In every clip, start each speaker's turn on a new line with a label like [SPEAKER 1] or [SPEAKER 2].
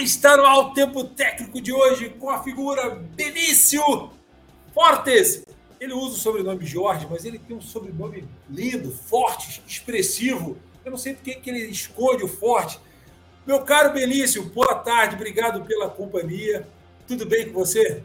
[SPEAKER 1] Está no alto tempo técnico de hoje com a figura Benício Fortes. Ele usa o sobrenome Jorge, mas ele tem um sobrenome lindo, forte, expressivo. Eu não sei por que ele esconde o forte. Meu caro Benício, boa tarde, obrigado pela companhia. Tudo bem com você?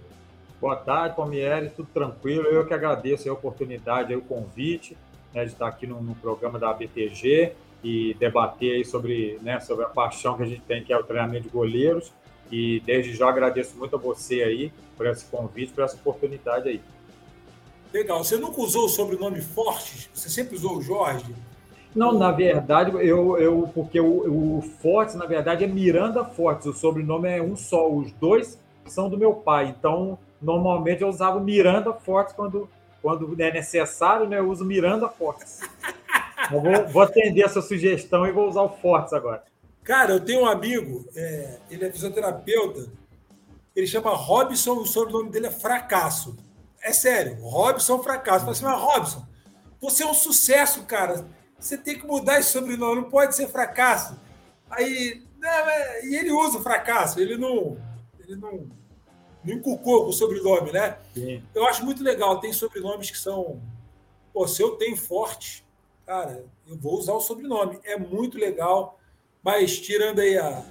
[SPEAKER 2] Boa tarde, Palmieri, tudo tranquilo. Eu que agradeço a oportunidade, o convite né, de estar aqui no, no programa da ABTG e debater aí sobre, né, sobre a paixão que a gente tem, que é o treinamento de goleiros. E desde já agradeço muito a você aí por esse convite, por essa oportunidade aí.
[SPEAKER 1] Legal. Você nunca usou o sobrenome Fortes? Você sempre usou o Jorge?
[SPEAKER 2] Não, na verdade, eu, eu porque o, o Fortes, na verdade, é Miranda Fortes. O sobrenome é um só. Os dois são do meu pai. Então, normalmente eu usava Miranda Fortes quando, quando é necessário, né? Eu uso Miranda Fortes. Eu vou, vou atender essa sugestão e vou usar o Fortes agora.
[SPEAKER 1] Cara, eu tenho um amigo, é, ele é fisioterapeuta, ele chama Robson, o sobrenome dele é Fracasso. É sério, Robson Fracasso. Falei assim, mas Robson, você é um sucesso, cara. Você tem que mudar esse sobrenome, não pode ser Fracasso. Aí, né, e ele usa o Fracasso, ele não, ele não, não inculcou com o sobrenome, né? Sim. Eu acho muito legal, tem sobrenomes que são. Pô, se eu tenho forte, cara, eu vou usar o sobrenome. É muito legal, mas tirando aí a,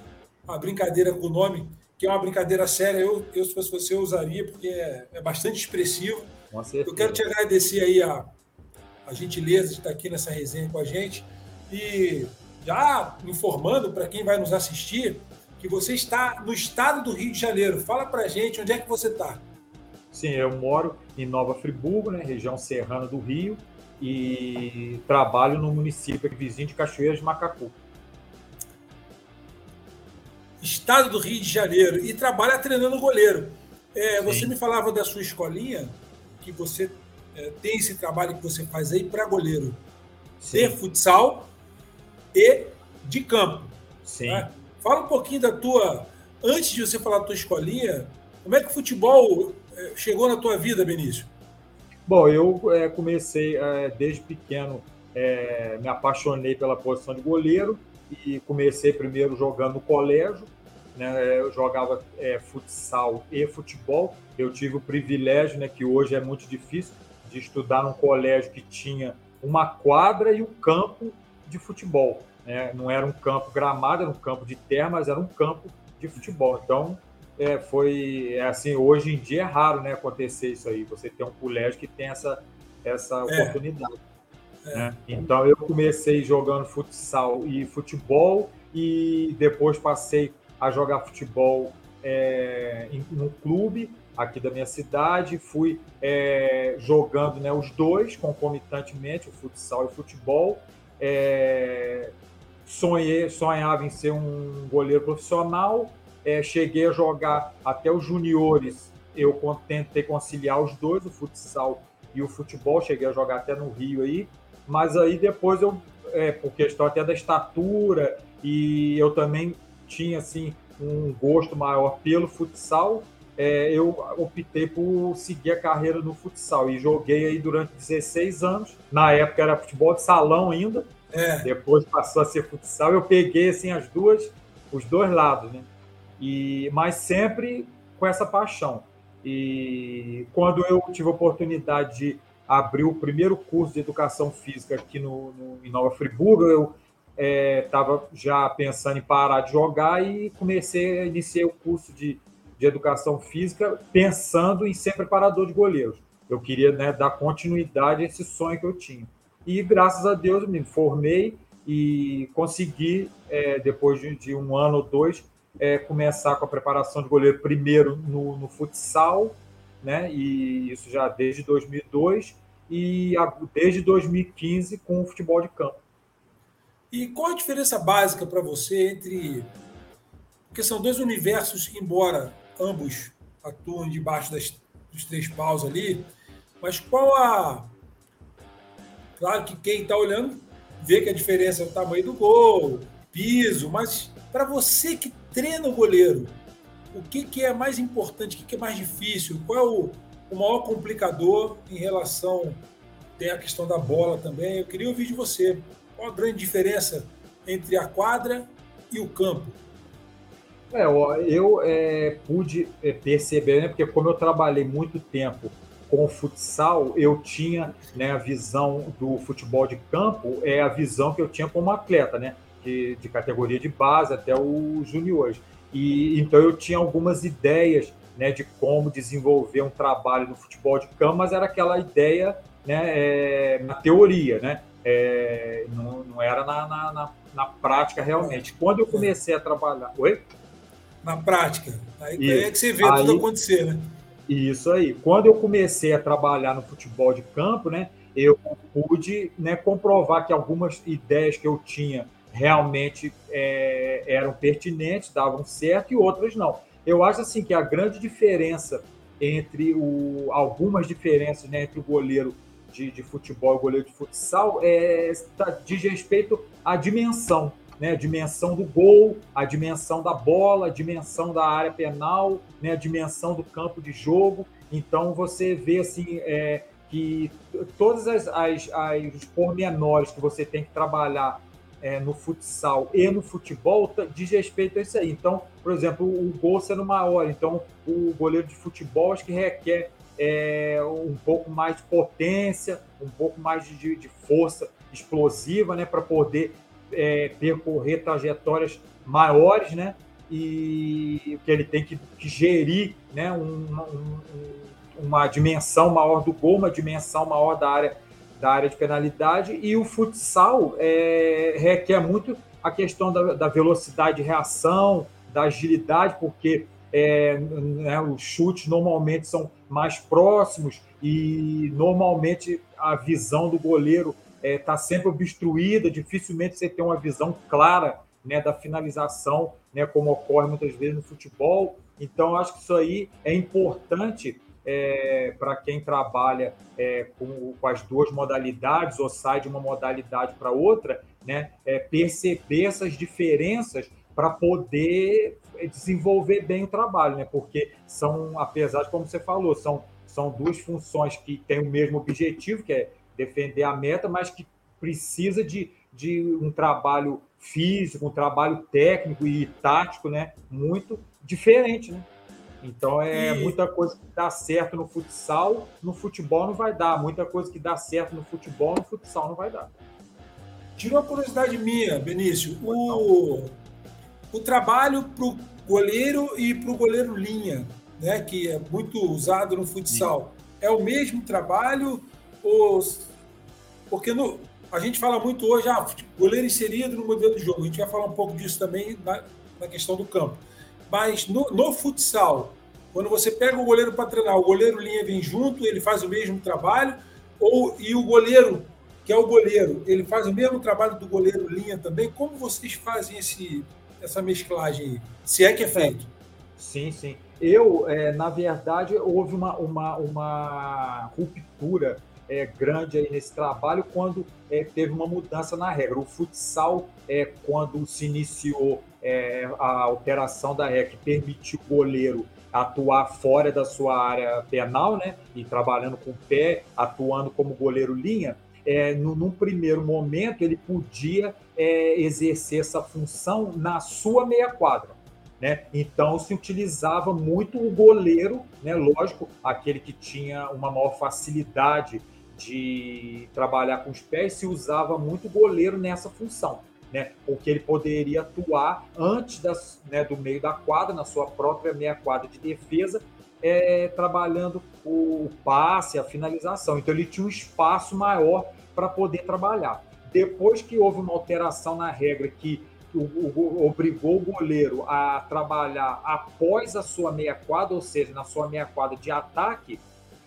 [SPEAKER 1] a brincadeira com o nome, que é uma brincadeira séria, eu, eu se fosse você, eu usaria, porque é, é bastante expressivo. Eu quero te agradecer aí a, a gentileza de estar aqui nessa resenha com a gente e já informando para quem vai nos assistir que você está no estado do Rio de Janeiro. Fala para a gente onde é que você está.
[SPEAKER 2] Sim, eu moro em Nova Friburgo, né, região serrana do Rio, e trabalho no município vizinho de Cachoeiras de Macacu.
[SPEAKER 1] Estado do Rio de Janeiro e trabalha treinando goleiro. É, você me falava da sua escolinha, que você é, tem esse trabalho que você faz aí para goleiro Sim. de futsal e de campo. Sim. Né? Fala um pouquinho da tua. Antes de você falar da tua escolinha, como é que o futebol é, chegou na tua vida, Benício?
[SPEAKER 2] Bom, eu é, comecei é, desde pequeno, é, me apaixonei pela posição de goleiro e comecei primeiro jogando no colégio. Né, eu jogava é, futsal e futebol. Eu tive o privilégio, né, que hoje é muito difícil, de estudar num colégio que tinha uma quadra e um campo de futebol. Né? Não era um campo gramado, era um campo de terra, mas era um campo de futebol. Então, é, foi é assim, hoje em dia é raro né, acontecer isso aí, você ter um colégio que tem essa, essa é. oportunidade. É. Né? Então eu comecei jogando futsal e futebol e depois passei a jogar futebol é, em um clube aqui da minha cidade, fui é, jogando né, os dois concomitantemente, o futsal e o futebol. É, sonhei, sonhava em ser um goleiro profissional, é, cheguei a jogar até os juniores, eu tentei conciliar os dois, o futsal e o futebol, cheguei a jogar até no Rio aí, mas aí depois eu, é, por questão até da estatura, e eu também tinha assim um gosto maior pelo futsal, é, eu optei por seguir a carreira no futsal e joguei aí durante 16 anos. Na época era futebol de salão ainda, é. depois passou a ser futsal. Eu peguei assim as duas, os dois lados, né? E, mas sempre com essa paixão. E quando eu tive a oportunidade de abrir o primeiro curso de educação física aqui no, no em Nova Friburgo, eu estava é, já pensando em parar de jogar e comecei a iniciar o curso de, de educação física pensando em ser preparador de goleiros. Eu queria né, dar continuidade a esse sonho que eu tinha. E graças a Deus me formei e consegui, é, depois de, de um ano ou dois, é, começar com a preparação de goleiro primeiro no, no, futsal, né? E isso já desde 2002 e a, desde 2015 com o futebol de campo.
[SPEAKER 1] E qual a diferença básica para você entre porque são dois universos, embora ambos atuam debaixo das, dos três paus ali, mas qual a claro que quem está olhando vê que a diferença é o tamanho do gol, piso, mas para você que treina o goleiro, o que, que é mais importante, o que, que é mais difícil, qual é o, o maior complicador em relação. Tem a questão da bola também. Eu queria ouvir de você. Qual a grande diferença entre a quadra e o campo?
[SPEAKER 2] É, eu é, pude é, perceber, né, porque como eu trabalhei muito tempo com o futsal, eu tinha né, a visão do futebol de campo, é a visão que eu tinha como atleta, né, de, de categoria de base até os juniores. E então eu tinha algumas ideias né, de como desenvolver um trabalho no futebol de campo, mas era aquela ideia né, é, na teoria, né? É, não, não, era na, na, na, na, prática realmente. Quando eu comecei a trabalhar. Oi?
[SPEAKER 1] Na prática. Aí, é que você vê aí, tudo acontecer, né?
[SPEAKER 2] Isso aí. Quando eu comecei a trabalhar no futebol de campo, né, eu pude né, comprovar que algumas ideias que eu tinha realmente é, eram pertinentes, davam certo, e outras não. Eu acho assim que a grande diferença entre o, algumas diferenças né, entre o goleiro de, de futebol e o goleiro de futsal é, tá, diz respeito à dimensão, né? A dimensão do gol, a dimensão da bola, a dimensão da área penal, né? a dimensão do campo de jogo. Então você vê assim é, que todas as, as, as os pormenores que você tem que trabalhar é, no futsal e no futebol diz respeito a isso aí. Então, por exemplo, o gol sendo maior, então o goleiro de futebol acho que requer é, um pouco mais de potência, um pouco mais de, de força explosiva, né, para poder é, percorrer trajetórias maiores, né, e que ele tem que, que gerir, né, um, um, uma dimensão maior do gol, uma dimensão maior da área da área de penalidade, e o futsal é, requer muito a questão da, da, velocidade de reação, da agilidade, porque é, né, os chutes normalmente são mais próximos e normalmente a visão do goleiro está é, tá sempre obstruída, dificilmente você tem uma visão clara né, da finalização, né, como ocorre muitas vezes no futebol. Então, acho que isso aí é importante é, para quem trabalha é, com, com, as duas modalidades ou sai de uma modalidade para outra, né, é, perceber essas diferenças para poder desenvolver bem o trabalho, né? Porque são, apesar de como você falou, são, são duas funções que têm o mesmo objetivo, que é defender a meta, mas que precisa de, de um trabalho físico, um trabalho técnico e tático, né? Muito diferente, né? Então é e... muita coisa que dá certo no futsal, no futebol não vai dar. Muita coisa que dá certo no futebol, no futsal não vai dar.
[SPEAKER 1] Tira uma curiosidade minha, Benício. O, o trabalho para o goleiro e para o goleiro linha, né, que é muito usado no futsal, Sim. é o mesmo trabalho? Ou... Porque no, a gente fala muito hoje, ah, goleiro inserido no modelo de jogo. A gente vai falar um pouco disso também na, na questão do campo. Mas no, no futsal, quando você pega o goleiro para treinar, o goleiro linha vem junto, ele faz o mesmo trabalho, ou e o goleiro, que é o goleiro, ele faz o mesmo trabalho do goleiro linha também. Como vocês fazem esse, essa mesclagem aí? Se é que é feito.
[SPEAKER 2] Sim, sim. Eu, é, na verdade, houve uma, uma, uma ruptura é, grande aí nesse trabalho quando é, teve uma mudança na regra. O futsal, é, quando se iniciou é, a alteração da regra que permitiu o goleiro atuar fora da sua área penal, né, e trabalhando com o pé, atuando como goleiro linha, é, no, num primeiro momento ele podia é, exercer essa função na sua meia quadra. Né? Então se utilizava muito o goleiro, né? lógico, aquele que tinha uma maior facilidade de trabalhar com os pés, se usava muito o goleiro nessa função. Né? Porque ele poderia atuar antes das, né, do meio da quadra, na sua própria meia quadra de defesa, é, trabalhando o passe, a finalização. Então ele tinha um espaço maior para poder trabalhar. Depois que houve uma alteração na regra que o, o, obrigou o goleiro a trabalhar após a sua meia quadra, ou seja, na sua meia quadra de ataque,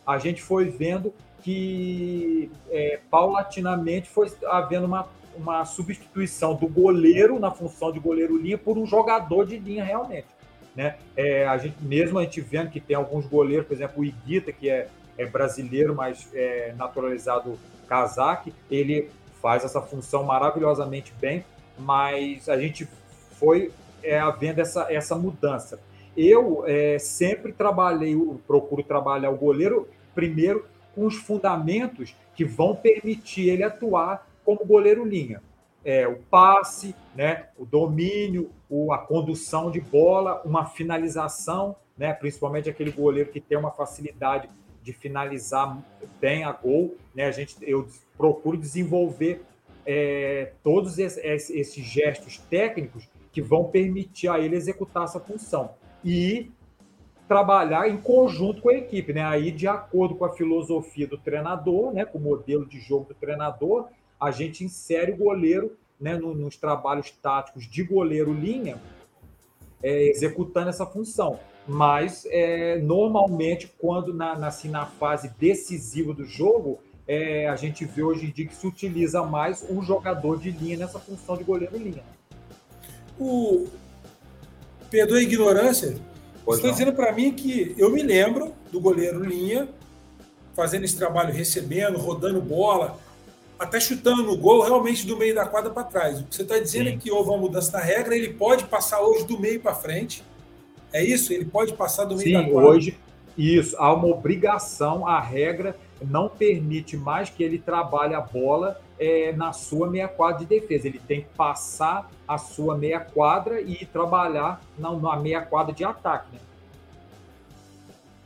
[SPEAKER 2] a gente foi vendo que é, paulatinamente foi havendo uma, uma substituição do goleiro na função de goleiro linha por um jogador de linha realmente. Né? É, a gente, mesmo a gente vendo que tem alguns goleiros, por exemplo, o Iguita, que é, é brasileiro, mas é naturalizado casaque, ele faz essa função maravilhosamente bem, mas a gente foi é, havendo essa, essa mudança. Eu é, sempre trabalhei, procuro trabalhar o goleiro primeiro com os fundamentos que vão permitir ele atuar como goleiro linha. é, o passe, né, o domínio, o, a condução de bola, uma finalização, né, principalmente aquele goleiro que tem uma facilidade de finalizar bem a gol. Né, a gente, eu procuro desenvolver é, todos esses, esses gestos técnicos que vão permitir a ele executar essa função. E trabalhar em conjunto com a equipe, né? Aí, de acordo com a filosofia do treinador, né? Com o modelo de jogo do treinador, a gente insere o goleiro né, nos trabalhos táticos de goleiro-linha, é, executando essa função. Mas, é, normalmente, quando na, na, assim, na fase decisiva do jogo, é, a gente vê hoje em dia que se utiliza mais um jogador de linha nessa função de goleiro-linha.
[SPEAKER 1] O... Perdoa a ignorância, você está dizendo para mim que eu me lembro do goleiro linha fazendo esse trabalho, recebendo, rodando bola, até chutando no gol realmente do meio da quadra para trás. O que você está dizendo é Sim. é que houve uma mudança na regra, ele pode passar hoje do meio para frente. É isso? Ele pode passar do meio
[SPEAKER 2] Sim,
[SPEAKER 1] da quadra.
[SPEAKER 2] hoje isso, há uma obrigação, a regra não permite mais que ele trabalhe a bola é, na sua meia quadra de defesa. Ele tem que passar a sua meia quadra e trabalhar na, na meia quadra de ataque. Né?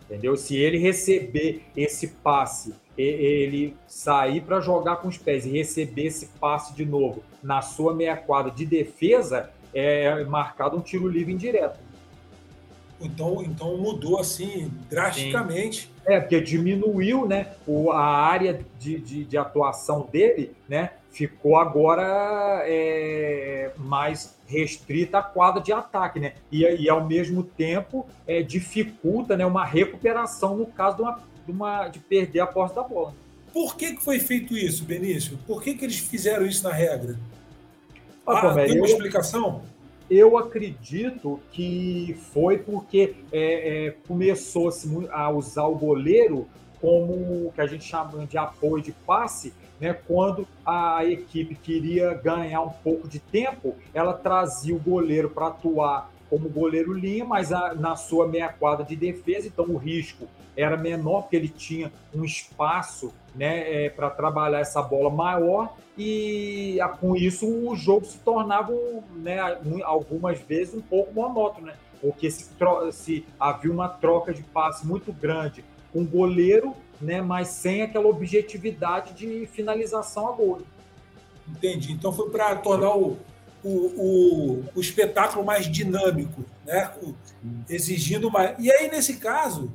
[SPEAKER 2] Entendeu? Se ele receber esse passe ele sair para jogar com os pés e receber esse passe de novo na sua meia quadra de defesa, é marcado um tiro livre indireto.
[SPEAKER 1] Então, então mudou assim drasticamente. Sim.
[SPEAKER 2] É, porque diminuiu né, o, a área de, de, de atuação dele, né? Ficou agora é, mais restrita à quadra de ataque, né? E, e ao mesmo tempo é, dificulta né, uma recuperação no caso de uma de, uma, de perder a posse da bola.
[SPEAKER 1] Por que, que foi feito isso, Benício? Por que, que eles fizeram isso na regra?
[SPEAKER 2] Ah, ah, tem
[SPEAKER 1] uma eu, explicação?
[SPEAKER 2] Eu acredito que foi porque é, é, começou-se a usar o goleiro como o que a gente chama de apoio de passe, né? Quando a equipe queria ganhar um pouco de tempo, ela trazia o goleiro para atuar como goleiro linha, mas a, na sua meia quadra de defesa, então o risco era menor, porque ele tinha um espaço né, é, para trabalhar essa bola maior, e a, com isso o jogo se tornava né, algumas vezes um pouco monótono, né? porque se, se havia uma troca de passe muito grande com um goleiro, né, mas sem aquela objetividade de finalização a gol.
[SPEAKER 1] Entendi. Então foi para tornar o, o, o, o, espetáculo mais dinâmico, né? exigindo mais. E aí, nesse caso,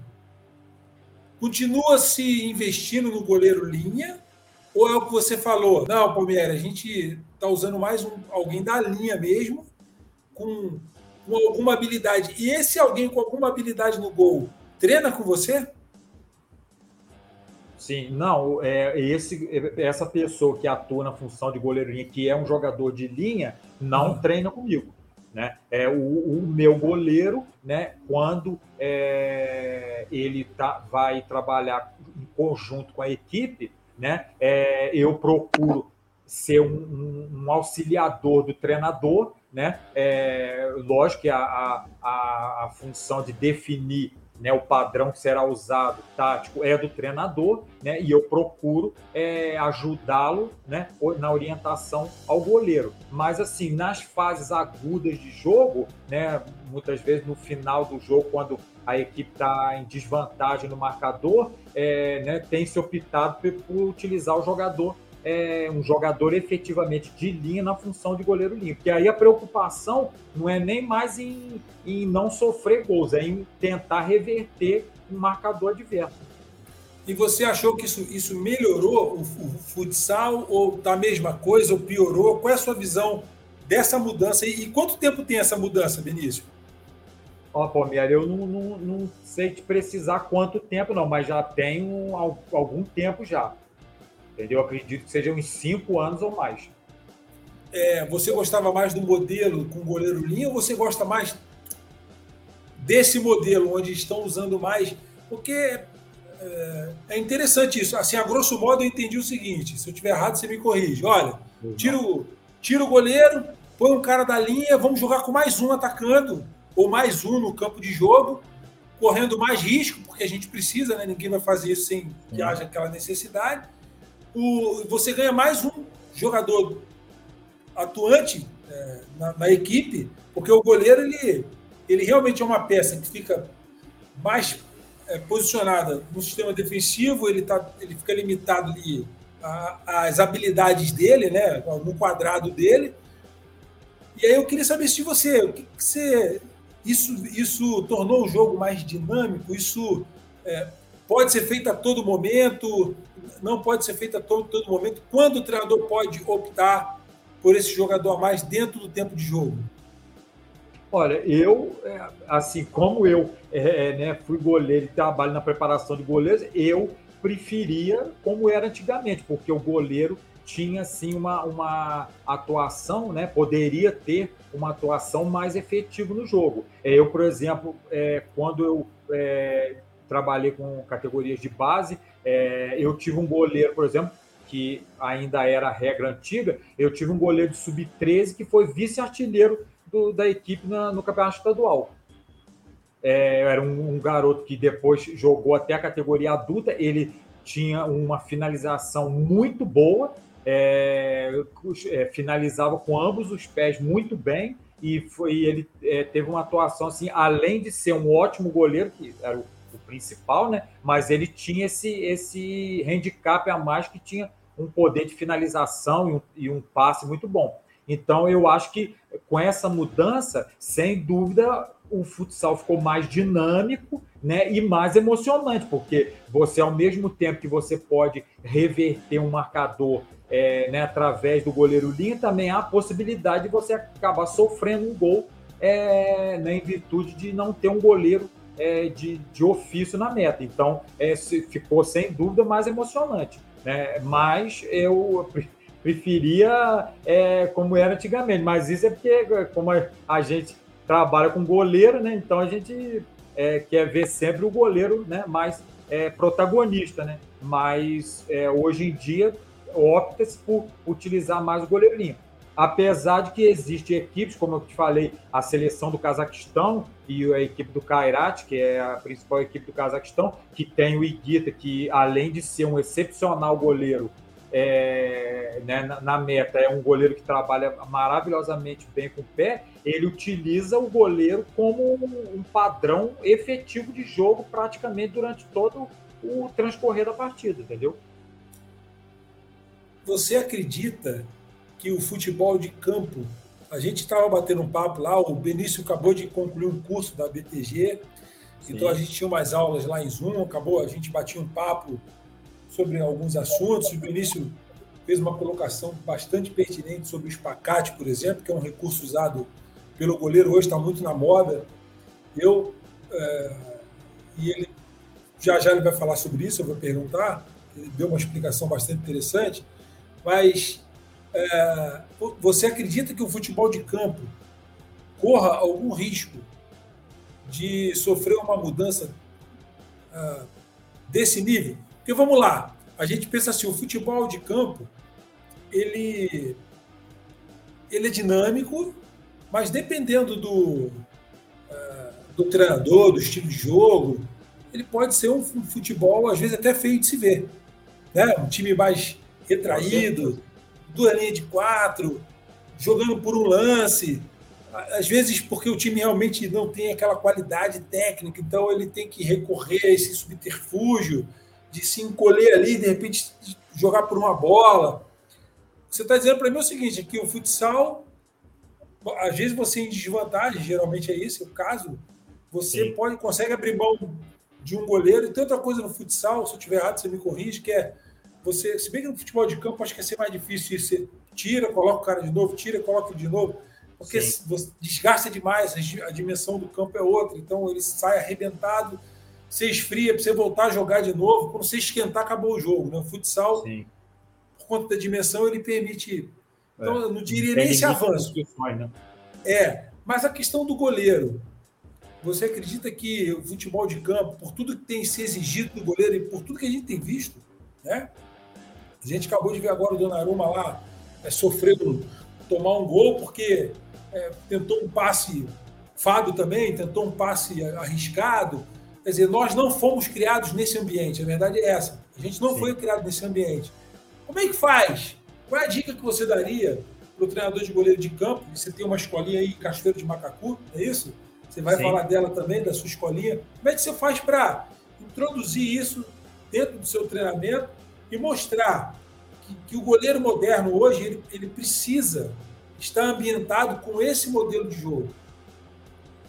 [SPEAKER 1] Continua se investindo no goleiro linha? Ou é o que você falou? Não, Palmeiras, a gente está usando mais um, alguém da linha mesmo, com, com alguma habilidade. E esse alguém com alguma habilidade no gol treina com você?
[SPEAKER 2] Sim, não, é, esse, essa pessoa que atua na função de goleiro linha, que é um jogador de linha, não uhum. treina comigo. Né? É o, o meu goleiro, né? Quando é, ele tá, vai trabalhar em conjunto com a equipe, né? É, eu procuro ser um, um, auxiliador do treinador, né? É, lógico que a, a, a função de definir né, o padrão que será usado tático é do treinador, né, e eu procuro é, ajudá-lo né, na orientação ao goleiro. Mas, assim, nas fases agudas de jogo, né, muitas vezes no final do jogo, quando a equipe está em desvantagem no marcador, é, né, tem se optado por, por utilizar o jogador é, um jogador efetivamente de linha na função de goleiro limpo. Porque aí a preocupação não é nem mais em, em não sofrer gols, é em tentar reverter um marcador adverso.
[SPEAKER 1] E você achou que isso, isso melhorou o, o futsal ou tá a mesma coisa ou piorou? Qual é a sua visão dessa mudança? E, e quanto tempo tem essa mudança, Benício?
[SPEAKER 2] Ó, oh, Palmeiras, eu não, não, não, sei te precisar quanto tempo, não, mas já tem um, algum tempo já. Entendeu? Eu acredito que sejam uns cinco anos ou mais.
[SPEAKER 1] É, você gostava mais do modelo com goleiro linha ou você gosta mais desse modelo onde estão usando mais? Porque é, é interessante isso. Assim, a grosso modo, eu entendi o seguinte: se eu estiver errado, você me corrige. Olha, tira o, tira o goleiro, põe um cara da linha, vamos jogar com mais um atacando, ou mais um no campo de jogo, correndo mais risco, porque a gente precisa, né? Ninguém vai fazer isso sem que haja aquela necessidade o, você ganha mais um jogador atuante é, na, na, equipe, porque o goleiro ele, ele realmente é uma peça que fica mais é, posicionada no sistema defensivo, ele, tá, ele fica limitado ali às habilidades dele, né, no quadrado dele. E aí eu queria saber se você, o que, que você isso, isso tornou o jogo mais dinâmico, isso é, pode ser feito a todo momento, não pode ser feito a todo, todo momento. Quando o treinador pode optar por esse jogador a mais dentro do tempo de jogo?
[SPEAKER 2] Olha, eu, é, assim, como eu é, é, né, fui goleiro e trabalho na preparação de goleiros, eu preferia como era antigamente, porque o goleiro tinha, assim, uma, uma atuação, né, poderia ter uma atuação mais efetiva no jogo. Eu, por exemplo, é, quando eu é, trabalhei com categorias de base, é, eu tive um goleiro, por exemplo, que ainda era regra antiga, eu tive um goleiro de sub-13 que foi vice-artilheiro da equipe na, no campeonato estadual. É, era um, um, garoto que depois jogou até a categoria adulta, ele tinha uma finalização muito boa, é, é, finalizava com ambos os pés muito bem, e foi, ele é, teve uma atuação assim, além de ser um ótimo goleiro, que era o principal, né? Mas ele tinha esse, esse handicap a mais que tinha um poder de finalização e um, e um passe muito bom. Então, eu acho que com essa mudança, sem dúvida, o futsal ficou mais dinâmico né, e mais emocionante, porque você, ao mesmo tempo que você pode reverter um marcador é, né, através do goleiro linha, também há a possibilidade de você acabar sofrendo um gol é, né, em virtude de não ter um goleiro é, de, de ofício na meta. Então, é, ficou sem dúvida mais emocionante. Né? Mas eu preferia é, como era antigamente. Mas isso é porque, como a gente trabalha com goleiro, né? Então a gente é, quer ver sempre o goleiro né? mais é, protagonista, né? Mas é, hoje em dia opta-se por utilizar mais o goleiro limpo. Apesar de que existem equipes, como eu te falei, a seleção do Cazaquistão e a equipe do Kairat, que é a principal equipe do Cazaquistão, que tem o Iguita, que além de ser um excepcional goleiro, é, né, na, meta, é um goleiro que trabalha maravilhosamente bem com o pé, ele utiliza o goleiro como um padrão efetivo de jogo praticamente durante todo o transcorrer da partida, entendeu?
[SPEAKER 1] Você acredita que o futebol de campo, a gente estava batendo um papo lá, o Benício acabou de concluir um curso da BTG, Sim. então a gente tinha umas aulas lá em Zoom, acabou, a gente batia um papo sobre alguns assuntos. O Benício fez uma colocação bastante pertinente sobre o espacate, por exemplo, que é um recurso usado pelo goleiro, hoje está muito na moda. Eu, é, e ele, já já ele vai falar sobre isso, eu vou perguntar, ele deu uma explicação bastante interessante, mas é, você acredita que o futebol de campo corra algum risco de sofrer uma mudança é, desse nível? Porque vamos lá, a gente pensa assim, o futebol de campo, ele, ele é dinâmico, mas dependendo do, uh, do treinador, do estilo de jogo, ele pode ser um futebol, às vezes, até feio de se ver. Né? Um time mais retraído, duas linhas de quatro, jogando por um lance. Às vezes, porque o time realmente não tem aquela qualidade técnica, então ele tem que recorrer a esse subterfúgio de se encolher ali e de repente jogar por uma bola. Você está dizendo para mim o seguinte: que o futsal, às vezes você em desvantagem, geralmente é esse o caso, você Sim. pode consegue abrir mão de um goleiro. E tem outra coisa no futsal, se eu estiver errado, você me corrige, que é você, se bem que no futebol de campo acho que é ser mais difícil, você tira, coloca o cara de novo, tira, coloca de novo, porque você desgasta demais, a dimensão do campo é outra, então ele sai arrebentado você esfria para você voltar a jogar de novo. Quando você esquentar, acabou o jogo. Né? O futsal, Sim. por conta da dimensão, ele permite. Então, é. eu não diria nem esse avanço. Né? É, mas a questão do goleiro. Você acredita que o futebol de campo, por tudo que tem se exigido do goleiro e por tudo que a gente tem visto, né? A gente acabou de ver agora o Donnarumma lá é, sofrendo tomar um gol porque é, tentou um passe Fábio também tentou um passe arriscado, Quer dizer, nós não fomos criados nesse ambiente, a verdade é essa. A gente não Sim. foi criado nesse ambiente. Como é que faz? Qual é a dica que você daria para o treinador de goleiro de campo. Você tem uma escolinha aí, Cachoeiro de Macacu, é isso? Você vai Sim. falar dela também, da sua escolinha. Como é que você faz para introduzir isso dentro do seu treinamento e mostrar que, que o goleiro moderno hoje ele, ele precisa estar ambientado com esse modelo de jogo?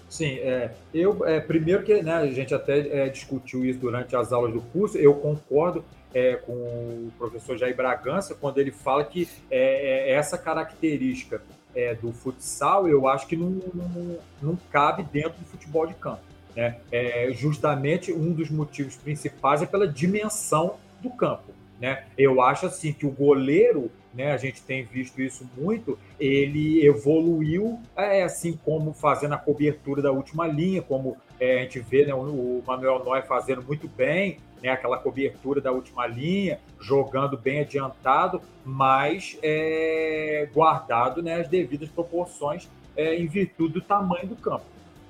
[SPEAKER 2] Sim, é, eu é, primeiro que né, a gente até é, discutiu isso durante as aulas do curso, eu concordo é, com o professor Jair Bragança quando ele fala que é, é essa característica é, do futsal eu acho que não, não, não, cabe dentro do futebol de campo. Né? É, justamente um dos motivos principais é pela dimensão do campo. Né? Eu acho assim que o goleiro né? A gente tem visto isso muito. Ele evoluiu, é, assim como fazendo a cobertura da última linha, como é, a gente vê né, o, Manuel Noy fazendo muito bem, né, aquela cobertura da última linha, jogando bem adiantado, mas é, guardado né, as devidas proporções é, em virtude do tamanho do campo.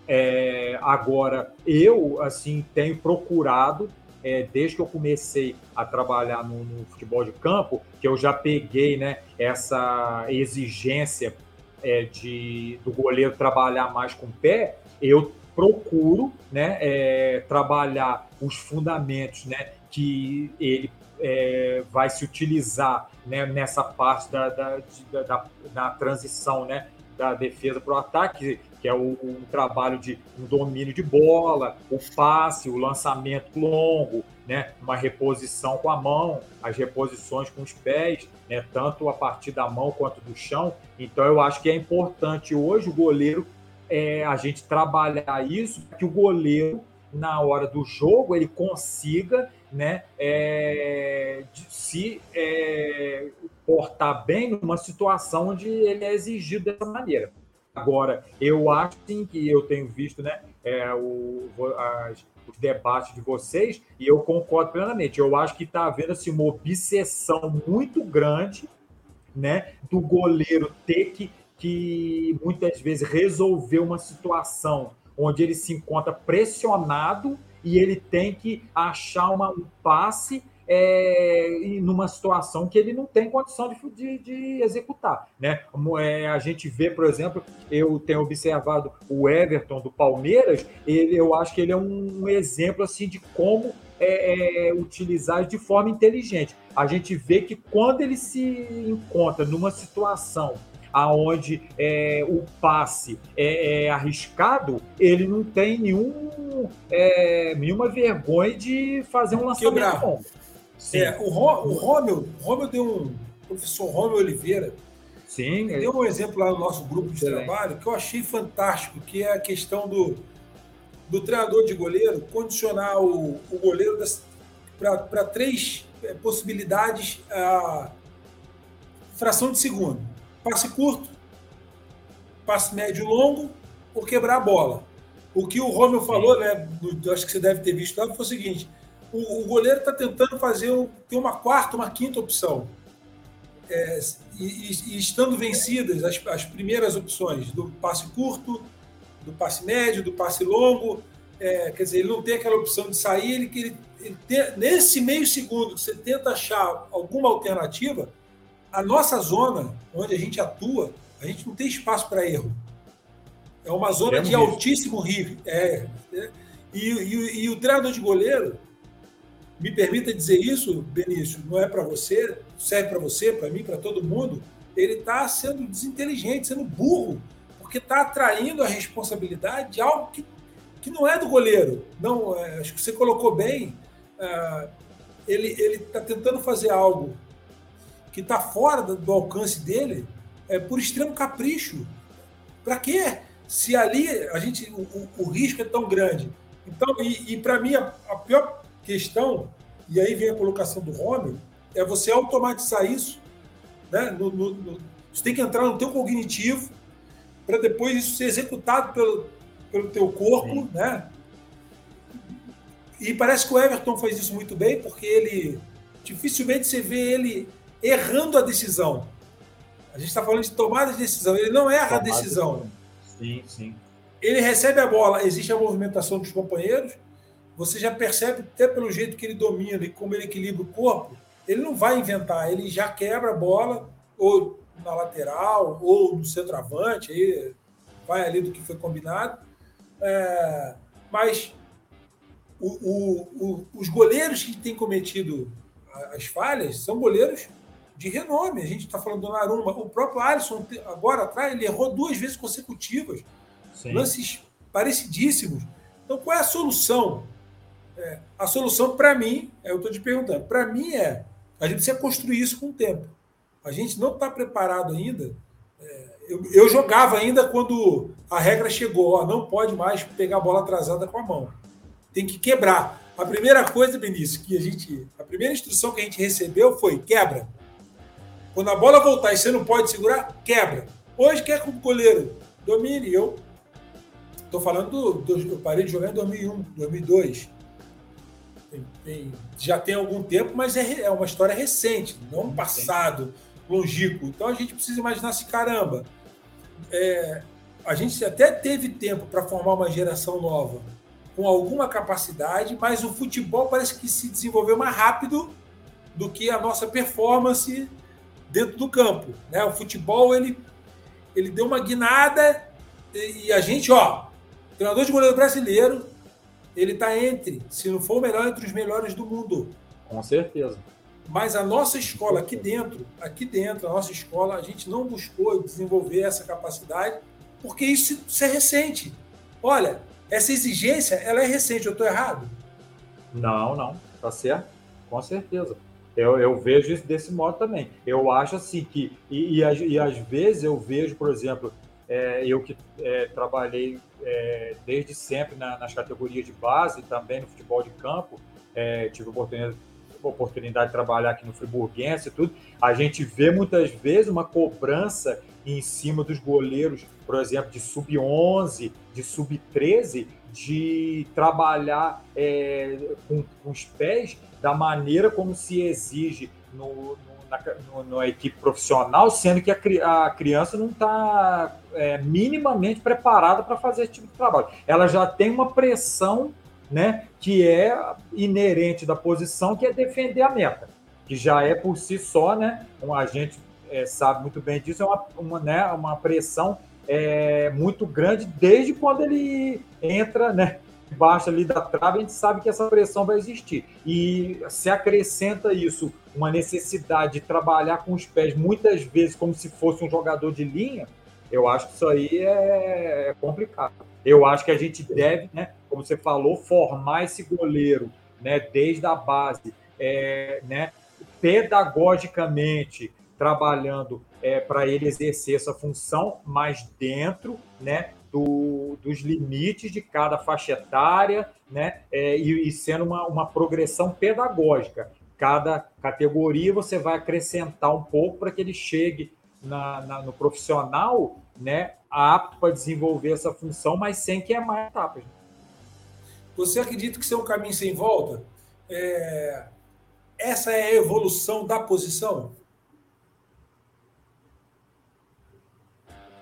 [SPEAKER 2] É, agora, eu assim tenho procurado é, desde que eu comecei a trabalhar no, no, futebol de campo, que eu já peguei né, essa exigência é, de, do goleiro trabalhar mais com o pé, eu procuro né, é, trabalhar os fundamentos né, que ele é, vai se utilizar né, nessa parte da, da, da, da transição né, da defesa para o ataque, que é o, o, trabalho de um domínio de bola, o passe, o lançamento longo, né, uma reposição com a mão, as reposições com os pés, né, tanto a partir da mão quanto do chão. Então eu acho que é importante hoje o goleiro é, a gente trabalhar isso, que o goleiro na hora do jogo ele consiga né, é, se é, portar bem numa situação onde ele é exigido dessa maneira. Agora, eu acho sim que eu tenho visto né, é, o, as, os debates de vocês e eu concordo plenamente. Eu acho que está havendo assim, uma obsessão muito grande né, do goleiro ter que, que muitas vezes resolver uma situação onde ele se encontra pressionado e ele tem que achar uma, um passe é, numa situação que ele não tem condição de, de, de executar. Né? É, a gente vê, por exemplo, eu tenho observado o Everton do Palmeiras, ele, eu acho que ele é um, exemplo assim de como é, é, utilizar de forma inteligente. A gente vê que quando ele se encontra numa situação aonde é, o passe é, é, arriscado, ele não tem nenhum, é, nenhuma vergonha de fazer um lançamento Quebrar. Bom.
[SPEAKER 1] É, o, Ro, o Romeu, Romeu deu um. O professor Romeu Oliveira.
[SPEAKER 2] Sim.
[SPEAKER 1] Deu um exemplo lá no nosso grupo de trabalho que eu achei fantástico, que é a questão do, do treinador de goleiro condicionar o, o goleiro para três é, possibilidades a fração de segundo. Passe curto, passe médio longo ou quebrar a bola. O que o Romeu falou, né, acho que você deve ter visto lá, foi o seguinte: o, o goleiro está tentando fazer ter uma quarta, uma quinta opção. É, e, e, estando vencidas as, as, primeiras opções do passe curto, do passe médio, do passe longo, é, quer dizer, ele não tem aquela opção de sair, ele, ele, ele tem, nesse meio segundo que você tenta achar alguma alternativa, a nossa zona, onde a gente atua, a gente não tem espaço para erro. É uma zona é de altíssimo risco. É, é e, e, e, o treinador de goleiro, me permita dizer isso, Benício, não é para você, serve para você, para mim, para todo mundo. Ele está sendo desinteligente, sendo burro, porque está atraindo a responsabilidade de algo que, que não é do goleiro. Não, é, acho que você colocou bem. É, ele está tentando fazer algo que está fora do, do, alcance dele é, por extremo capricho. Para quê? Se ali a gente o, o, o, risco é tão grande. Então, e, e para mim, a, a pior questão, e aí vem a colocação do Romeu, é você automatizar isso. Né? No, no, no, você tem que entrar no teu cognitivo para depois isso ser executado pelo, pelo teu corpo. Né? E parece que o Everton faz isso muito bem, porque ele dificilmente você vê ele errando a decisão. A gente está falando de tomada de decisão. Ele não erra tomada a decisão.
[SPEAKER 2] Sim, sim.
[SPEAKER 1] Ele recebe a bola, existe a movimentação dos companheiros, você já percebe até pelo jeito que ele domina e como ele equilibra o corpo, ele não vai inventar, ele já quebra a bola, ou na lateral ou no centroavante, aí vai ali do que foi combinado. É, mas o, o, o, os goleiros que têm cometido as falhas são goleiros de renome. A gente está falando do Naruma. O próprio Alisson, agora atrás, ele errou duas vezes consecutivas. Sim. Lances parecidíssimos. Então, qual é a solução? É, a solução, para mim, é, eu estou te perguntando, para mim é a gente precisa construir isso com o tempo. A gente não está preparado ainda. É, eu, eu, jogava ainda quando a regra chegou, ó, não pode mais pegar a bola atrasada com a mão. Tem que quebrar. A primeira coisa, Benício, que a gente. A primeira instrução que a gente recebeu foi quebra. Quando a bola voltar e você não pode segurar, quebra. Hoje quer que o goleiro domine. Eu estou falando do, do, Eu parei de jogar em 2001, 2002 tem, tem, já tem algum tempo, mas é, é uma história recente, não um passado longínquo. Então a gente precisa imaginar assim, caramba, é, a gente até teve tempo para formar uma geração nova com alguma capacidade, mas o futebol parece que se desenvolveu mais rápido do que a nossa performance dentro do campo. Né? O futebol ele, ele deu uma guinada e a gente, ó, treinador de goleiro brasileiro, ele está entre, se não for o melhor, entre os melhores do mundo.
[SPEAKER 2] Com certeza.
[SPEAKER 1] Mas a nossa escola aqui dentro, aqui dentro, a nossa escola, a gente não buscou desenvolver essa capacidade, porque isso, isso é recente. Olha, essa exigência, ela é recente, eu estou errado?
[SPEAKER 2] Não, não, tá certo, com certeza. Eu, eu, vejo isso desse modo também. Eu acho assim que, e, e, e às vezes eu vejo, por exemplo, é, eu que é, trabalhei é, desde sempre na, nas categorias de base, também no futebol de campo, é, tive oportunidade, oportunidade de trabalhar aqui no Friburguense e tudo. A gente vê muitas vezes uma cobrança em cima dos goleiros, por exemplo, de sub-11, de sub-13, de trabalhar é, com, com os pés da maneira como se exige no, na, no, na equipe profissional, sendo que a, a criança não está é, minimamente preparada para fazer esse tipo de trabalho. Ela já tem uma pressão né, que é inerente da posição, que é defender a meta, que já é por si só, né, um, a gente é, sabe muito bem disso, é uma, uma, né, uma pressão é, muito grande desde quando ele entra, né, debaixo ali da trave, a gente sabe que essa pressão vai existir. E se acrescenta isso, uma necessidade de trabalhar com os pés muitas vezes como se fosse um jogador de linha, eu acho que isso aí é, é complicado. Eu acho que a gente deve, né, como você falou, formar esse goleiro né, desde a base, é, né, pedagogicamente trabalhando é, para ele exercer essa função, mas dentro né, do, dos limites de cada faixa etária, né? É, e, e, sendo uma, uma progressão pedagógica. Cada categoria você vai acrescentar um pouco para que ele chegue na, na, no profissional né, apto para desenvolver essa função, mas sem que é mais etapas.
[SPEAKER 1] Você acredita que isso é um caminho sem volta? É... Essa é a evolução da posição?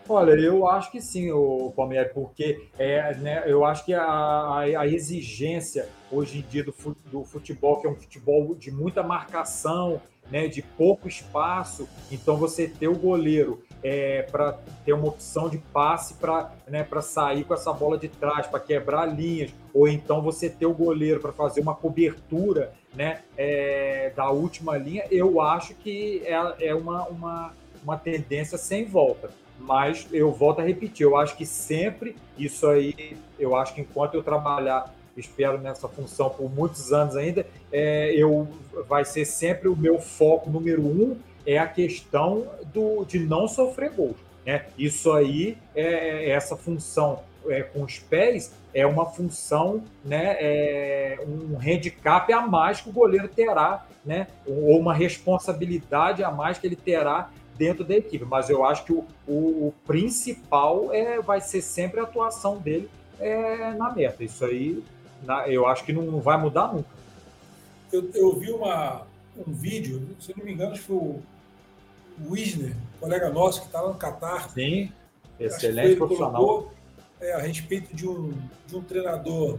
[SPEAKER 2] Olha, eu acho que sim, o Palmeiras, porque é, né, eu acho que a, a, a exigência hoje em dia do, do futebol, que é um futebol de muita marcação, né, de pouco espaço, então você ter o goleiro é, para ter uma opção de passe para né, sair com essa bola de trás, para quebrar linhas, ou então você ter o goleiro para fazer uma cobertura né, é, da última linha, eu acho que é, é uma, uma, uma tendência sem volta. Mas eu volto a repetir, eu acho que sempre isso aí, eu acho que enquanto eu trabalhar, espero nessa função por muitos anos ainda, é, eu vai ser sempre o meu foco número um é a questão do, de não sofrer gols. Né? Isso aí, é, é essa função é, com os pés, é uma função, né, é, um handicap a mais que o goleiro terá, né, ou uma responsabilidade a mais que ele terá dentro da equipe. Mas eu acho que o, o, o principal é, vai ser sempre a atuação dele é, na meta. Isso aí na, eu acho que não, não vai mudar nunca.
[SPEAKER 1] Eu, eu vi uma, um vídeo, se não me engano, acho que foi o Wisner, colega nosso que está lá no Catar.
[SPEAKER 2] Sim, excelente profissional. Colocou,
[SPEAKER 1] é, a respeito de um, de um treinador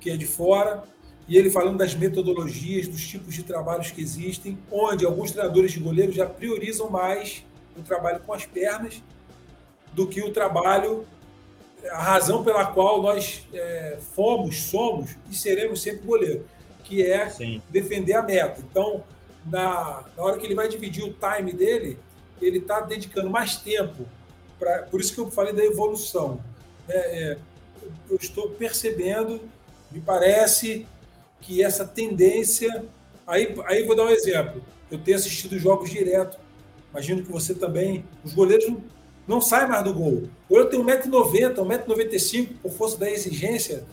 [SPEAKER 1] que é de fora, e ele falando das metodologias, dos tipos de trabalhos que existem, onde alguns treinadores de goleiro já priorizam mais o trabalho com as pernas do que o trabalho, a razão pela qual nós é, fomos, somos e seremos sempre goleiro, que é Sim. defender a meta. Então, na, na hora que ele vai dividir o time dele, ele está dedicando mais tempo. Pra, por isso que eu falei da evolução. É, é, eu estou percebendo, me parece que essa tendência. Aí, aí vou dar um exemplo. Eu tenho assistido jogos direto. Imagino que você também. Os goleiros não, saem mais do gol. Ou eu tenho 1,90m, 1,95m, por força da exigência.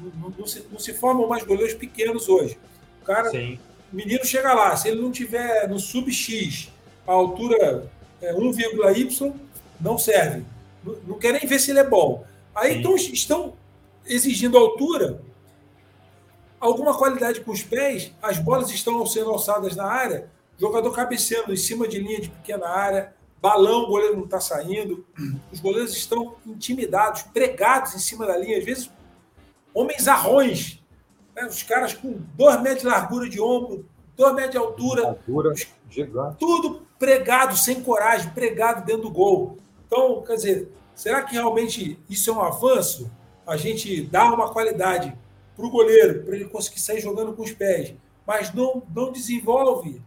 [SPEAKER 1] Não, não, se, não se formam mais goleiros pequenos hoje. O cara, Sim. o menino chega lá, se ele não tiver no sub-X, a altura é, 1,Y, não serve. Não, não quer nem ver se ele é bom. Aí então, estão exigindo altura, alguma qualidade com os pés, as bolas estão sendo alçadas na área, jogador cabeceando em cima de linha de pequena área, balão, o goleiro não está saindo, os goleiros estão intimidados, pregados em cima da linha, às vezes homens arrões, né? os caras com dois metros de largura de ombro, dois metros de altura, altura gigante. tudo pregado, sem coragem, pregado dentro do gol. Então, quer dizer, será que realmente isso é um avanço? A gente dá uma qualidade para o goleiro, para ele conseguir sair jogando com os pés, mas não, não desenvolve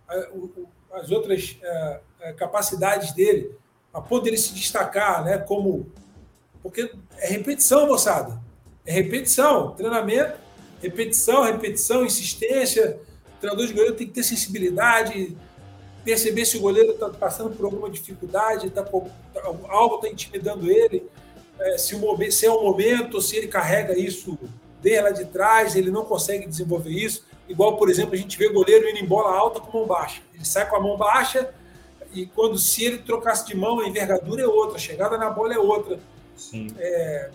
[SPEAKER 1] as outras é, é, capacidades dele a poder se destacar, né? Como porque é repetição, moçada, é repetição, treinamento, repetição, repetição, insistência. O treinador de goleiro tem que ter sensibilidade, perceber se o goleiro está passando por alguma dificuldade, tá, algo está intimidando ele, é, se, o, se é o momento, se ele carrega isso desde lá de trás, ele não consegue desenvolver isso. Igual, por exemplo, a gente vê goleiro indo em bola alta com mão baixa. Ele sai com a mão baixa e quando se ele trocasse de mão, a envergadura é outra, a chegada na bola é outra. Sim. É,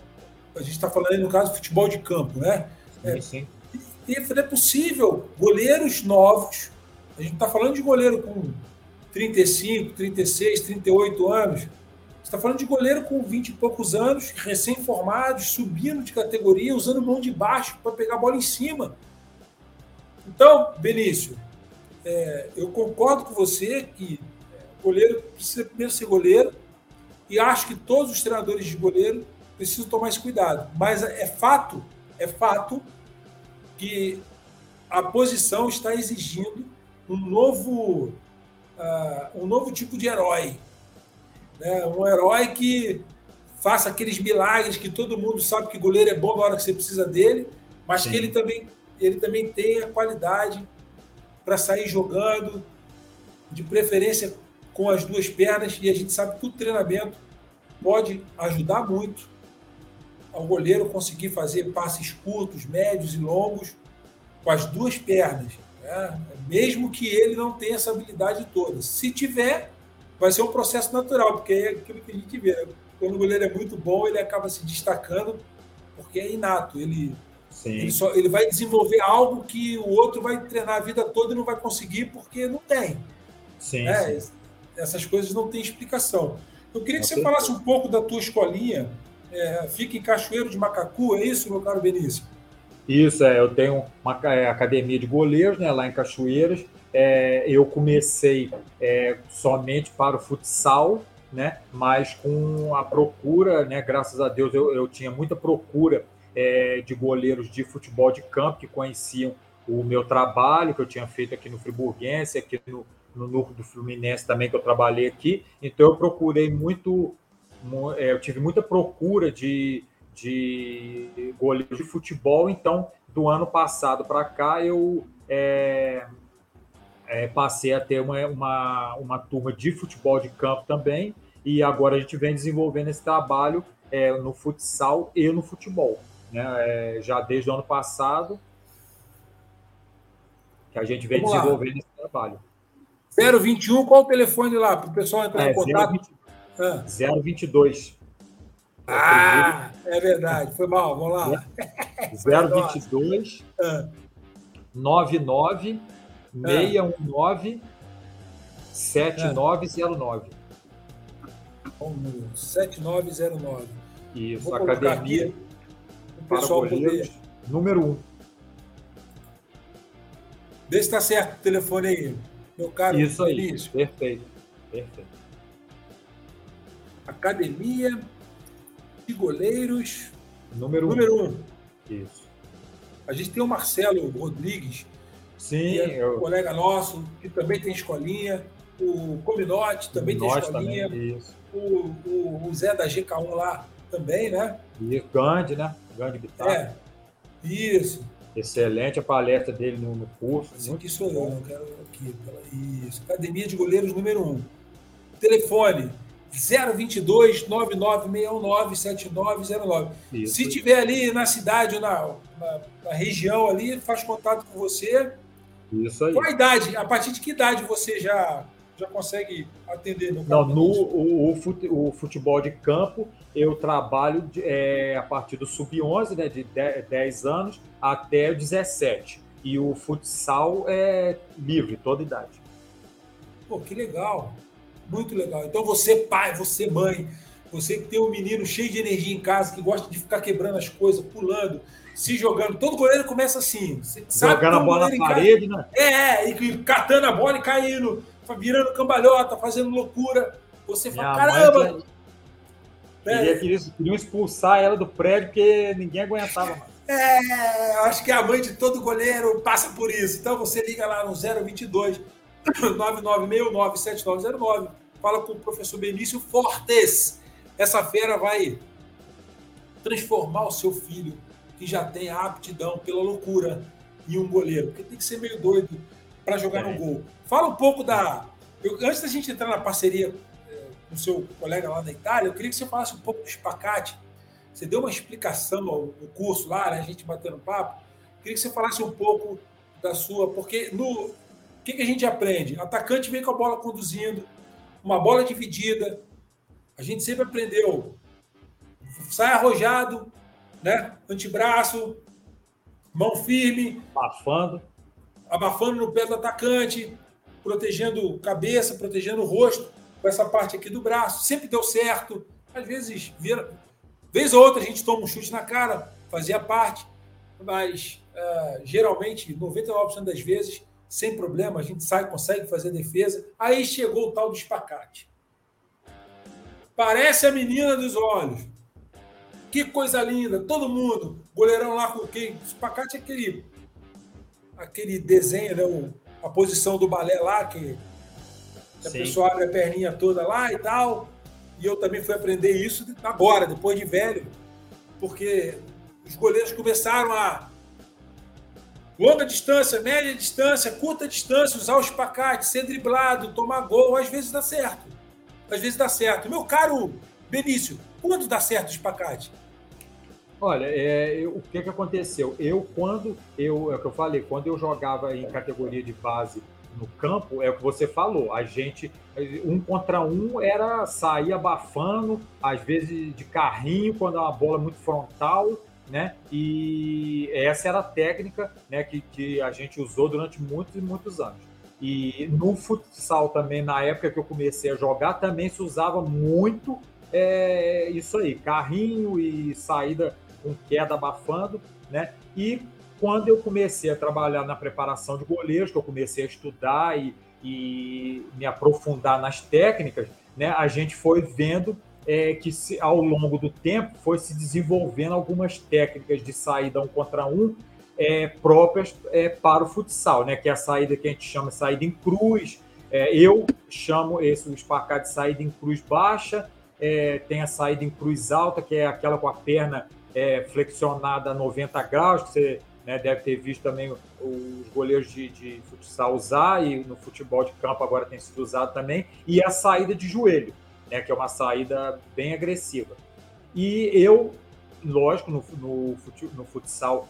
[SPEAKER 1] a gente está falando no caso, futebol de campo, né? Sim, é, sim. E é possível goleiros novos a gente está falando de goleiro com 35, 36, 38 anos. Você está falando de goleiro com 20 e poucos anos, recém-formados, subindo de categoria, usando mão de baixo para pegar a bola em cima. Então, Benício, é, eu concordo com você que o goleiro precisa primeiro ser goleiro e acho que todos os treinadores de goleiro precisam tomar esse cuidado. Mas é fato, é fato que a posição está exigindo um novo, uh, um novo tipo de herói. Né? Um herói que faça aqueles milagres que todo mundo sabe que goleiro é bom na hora que você precisa dele, mas Sim. que ele também, ele também tenha qualidade para sair jogando, de preferência com as duas pernas, e a gente sabe que o treinamento pode ajudar muito ao goleiro conseguir fazer passes curtos, médios e longos com as duas pernas. Né? Mesmo que ele não tenha essa habilidade toda. Se tiver, vai ser um processo natural, porque é aquilo que a gente vê. Né? Quando o goleiro é muito bom, ele acaba se destacando, porque é inato. Ele, ele, só, ele vai desenvolver algo que o outro vai treinar a vida toda e não vai conseguir, porque não tem. Sim, né? sim. Essas coisas não têm explicação. Eu queria que você falasse um pouco da tua escolinha. É, fica em Cachoeiro de Macacu, é isso, meu caro Benício?
[SPEAKER 2] Isso, é, eu tenho uma é, academia de goleiros né, lá em Cachoeiras. É, eu comecei é, somente para o futsal, né, mas com a procura, né, graças a Deus eu, eu tinha muita procura é, de goleiros de futebol de campo que conheciam o meu trabalho que eu tinha feito aqui no Friburguense, aqui no, no núcleo do Fluminense também que eu trabalhei aqui. Então eu procurei muito, é, eu tive muita procura de de goleiro de futebol. Então, do ano passado para cá, eu é, é, passei a ter uma, uma, uma turma de futebol de campo também. E agora a gente vem desenvolvendo esse trabalho é, no futsal e no futebol. Né? É, já desde o ano passado, que a gente vem Vamos desenvolvendo lá. esse trabalho.
[SPEAKER 1] 021, qual o telefone lá para o pessoal entrar é, em contato? 020,
[SPEAKER 2] ah. 022
[SPEAKER 1] ah, é verdade. Foi mal, vamos lá.
[SPEAKER 2] 022 99 619 7909.
[SPEAKER 1] 7909.
[SPEAKER 2] Isso, academia para goleiros, número 1. Um.
[SPEAKER 1] Vê se está certo o telefone aí, meu caro.
[SPEAKER 2] Isso aí, Vinícius. perfeito, perfeito.
[SPEAKER 1] Academia de Goleiros.
[SPEAKER 2] Número,
[SPEAKER 1] número um. um.
[SPEAKER 2] Isso.
[SPEAKER 1] A gente tem o Marcelo Rodrigues,
[SPEAKER 2] Sim,
[SPEAKER 1] que é
[SPEAKER 2] eu...
[SPEAKER 1] um colega nosso, que também tem escolinha. O Cominote também tem escolinha.
[SPEAKER 2] Também, isso.
[SPEAKER 1] O, o, o, Zé da GK1 lá também, né?
[SPEAKER 2] E Gandhi, né? Gandhi Guitarra.
[SPEAKER 1] É. Isso.
[SPEAKER 2] Excelente a palestra dele no, no curso.
[SPEAKER 1] Esse aqui sou eu, não quero aqui. Isso. Academia de Goleiros número 1. Telefone 022 99619 7909. Se tiver ali na cidade, na, na, na, região ali, faz contato com você.
[SPEAKER 2] Isso aí.
[SPEAKER 1] Qual a idade? A partir de que idade você já, já consegue atender?
[SPEAKER 2] No Não, no o, o, futebol de campo, eu trabalho de, é, a partir do sub-11, né, de 10 anos, até 17. E o futsal é livre, toda idade.
[SPEAKER 1] Pô, que legal. Muito legal. Então você, pai, você, mãe, você que tem um menino cheio de energia em casa, que gosta de ficar quebrando as coisas, pulando, se jogando. Todo goleiro começa assim.
[SPEAKER 2] Jogando a bola na parede,
[SPEAKER 1] né? É, é, e catando a bola e caindo, virando cambalhota, fazendo loucura. Você fala, Minha caramba!
[SPEAKER 2] Queria, queria, queria expulsar ela do prédio porque ninguém aguentava mais.
[SPEAKER 1] É, acho que a mãe de todo goleiro passa por isso. Então você liga lá no 022 996979909. Fala com o professor Benício Fortes. Essa fera vai transformar o seu filho, que já tem a aptidão pela loucura, em um goleiro. Porque tem que ser meio doido para jogar é. no gol. Fala um pouco da. Eu, antes da gente entrar na parceria é, com o seu colega lá da Itália, eu queria que você falasse um pouco do espacate. Você deu uma explicação no curso lá, né, a gente batendo papo. Eu queria que você falasse um pouco da sua, porque no, que, que a gente aprende? Atacante vem com a bola conduzindo, uma bola dividida. A gente sempre aprendeu. Sai arrojado, né? Antebraço, mão firme.
[SPEAKER 2] Abafando.
[SPEAKER 1] Abafando no pé do atacante, protegendo cabeça, protegendo o rosto, com essa parte aqui do braço. Sempre deu certo. Às vezes, vira, vez ou outra, a gente toma um chute na cara, fazia parte. Mas, uh, geralmente, 99% das vezes, sem problema, a gente sai, consegue fazer defesa. Aí chegou o tal do espacate. Parece a menina dos olhos. Que coisa linda, todo mundo. Goleirão lá com quem? Espacate é aquele, aquele desenho, né? O, a posição do balé lá, que, que a pessoa abre a perninha toda lá e tal. E eu também fui aprender isso agora, depois de velho, porque os goleiros começaram a Longa distância, média distância, curta distância, usar o espacate, ser driblado, tomar gol, às vezes dá certo. Às vezes dá certo. Meu caro Benício, quando dá certo o espacate?
[SPEAKER 2] Olha, é, eu, o que, que aconteceu? Eu, quando eu, é o que eu falei, quando eu jogava em categoria de base no campo, é o que você falou, a gente, um contra um era sair abafando, às vezes de carrinho, quando é uma bola muito frontal, né? E essa era a técnica né, que, que a gente usou durante muitos e muitos anos. E no futsal também, na época que eu comecei a jogar, também se usava muito é, isso aí, carrinho e saída com queda abafando, né? E quando eu comecei a trabalhar na preparação de goleiros, que eu comecei a estudar e, e me aprofundar nas técnicas, né? A gente foi vendo é, que se, ao longo do tempo foi se desenvolvendo algumas técnicas de saída um contra um é, próprias é, para o futsal, né? Que é a saída que a gente chama de saída em cruz. É, eu chamo esse o espacar de saída em cruz baixa. É, tem a saída em cruz alta, que é aquela com a perna é, flexionada a 90 graus, que você né, deve ter visto também os goleiros de, de futsal usar, e no futebol de campo agora tem sido usado também, e a saída de joelho né, que é uma saída bem agressiva. E eu, lógico, no, no, no futsal,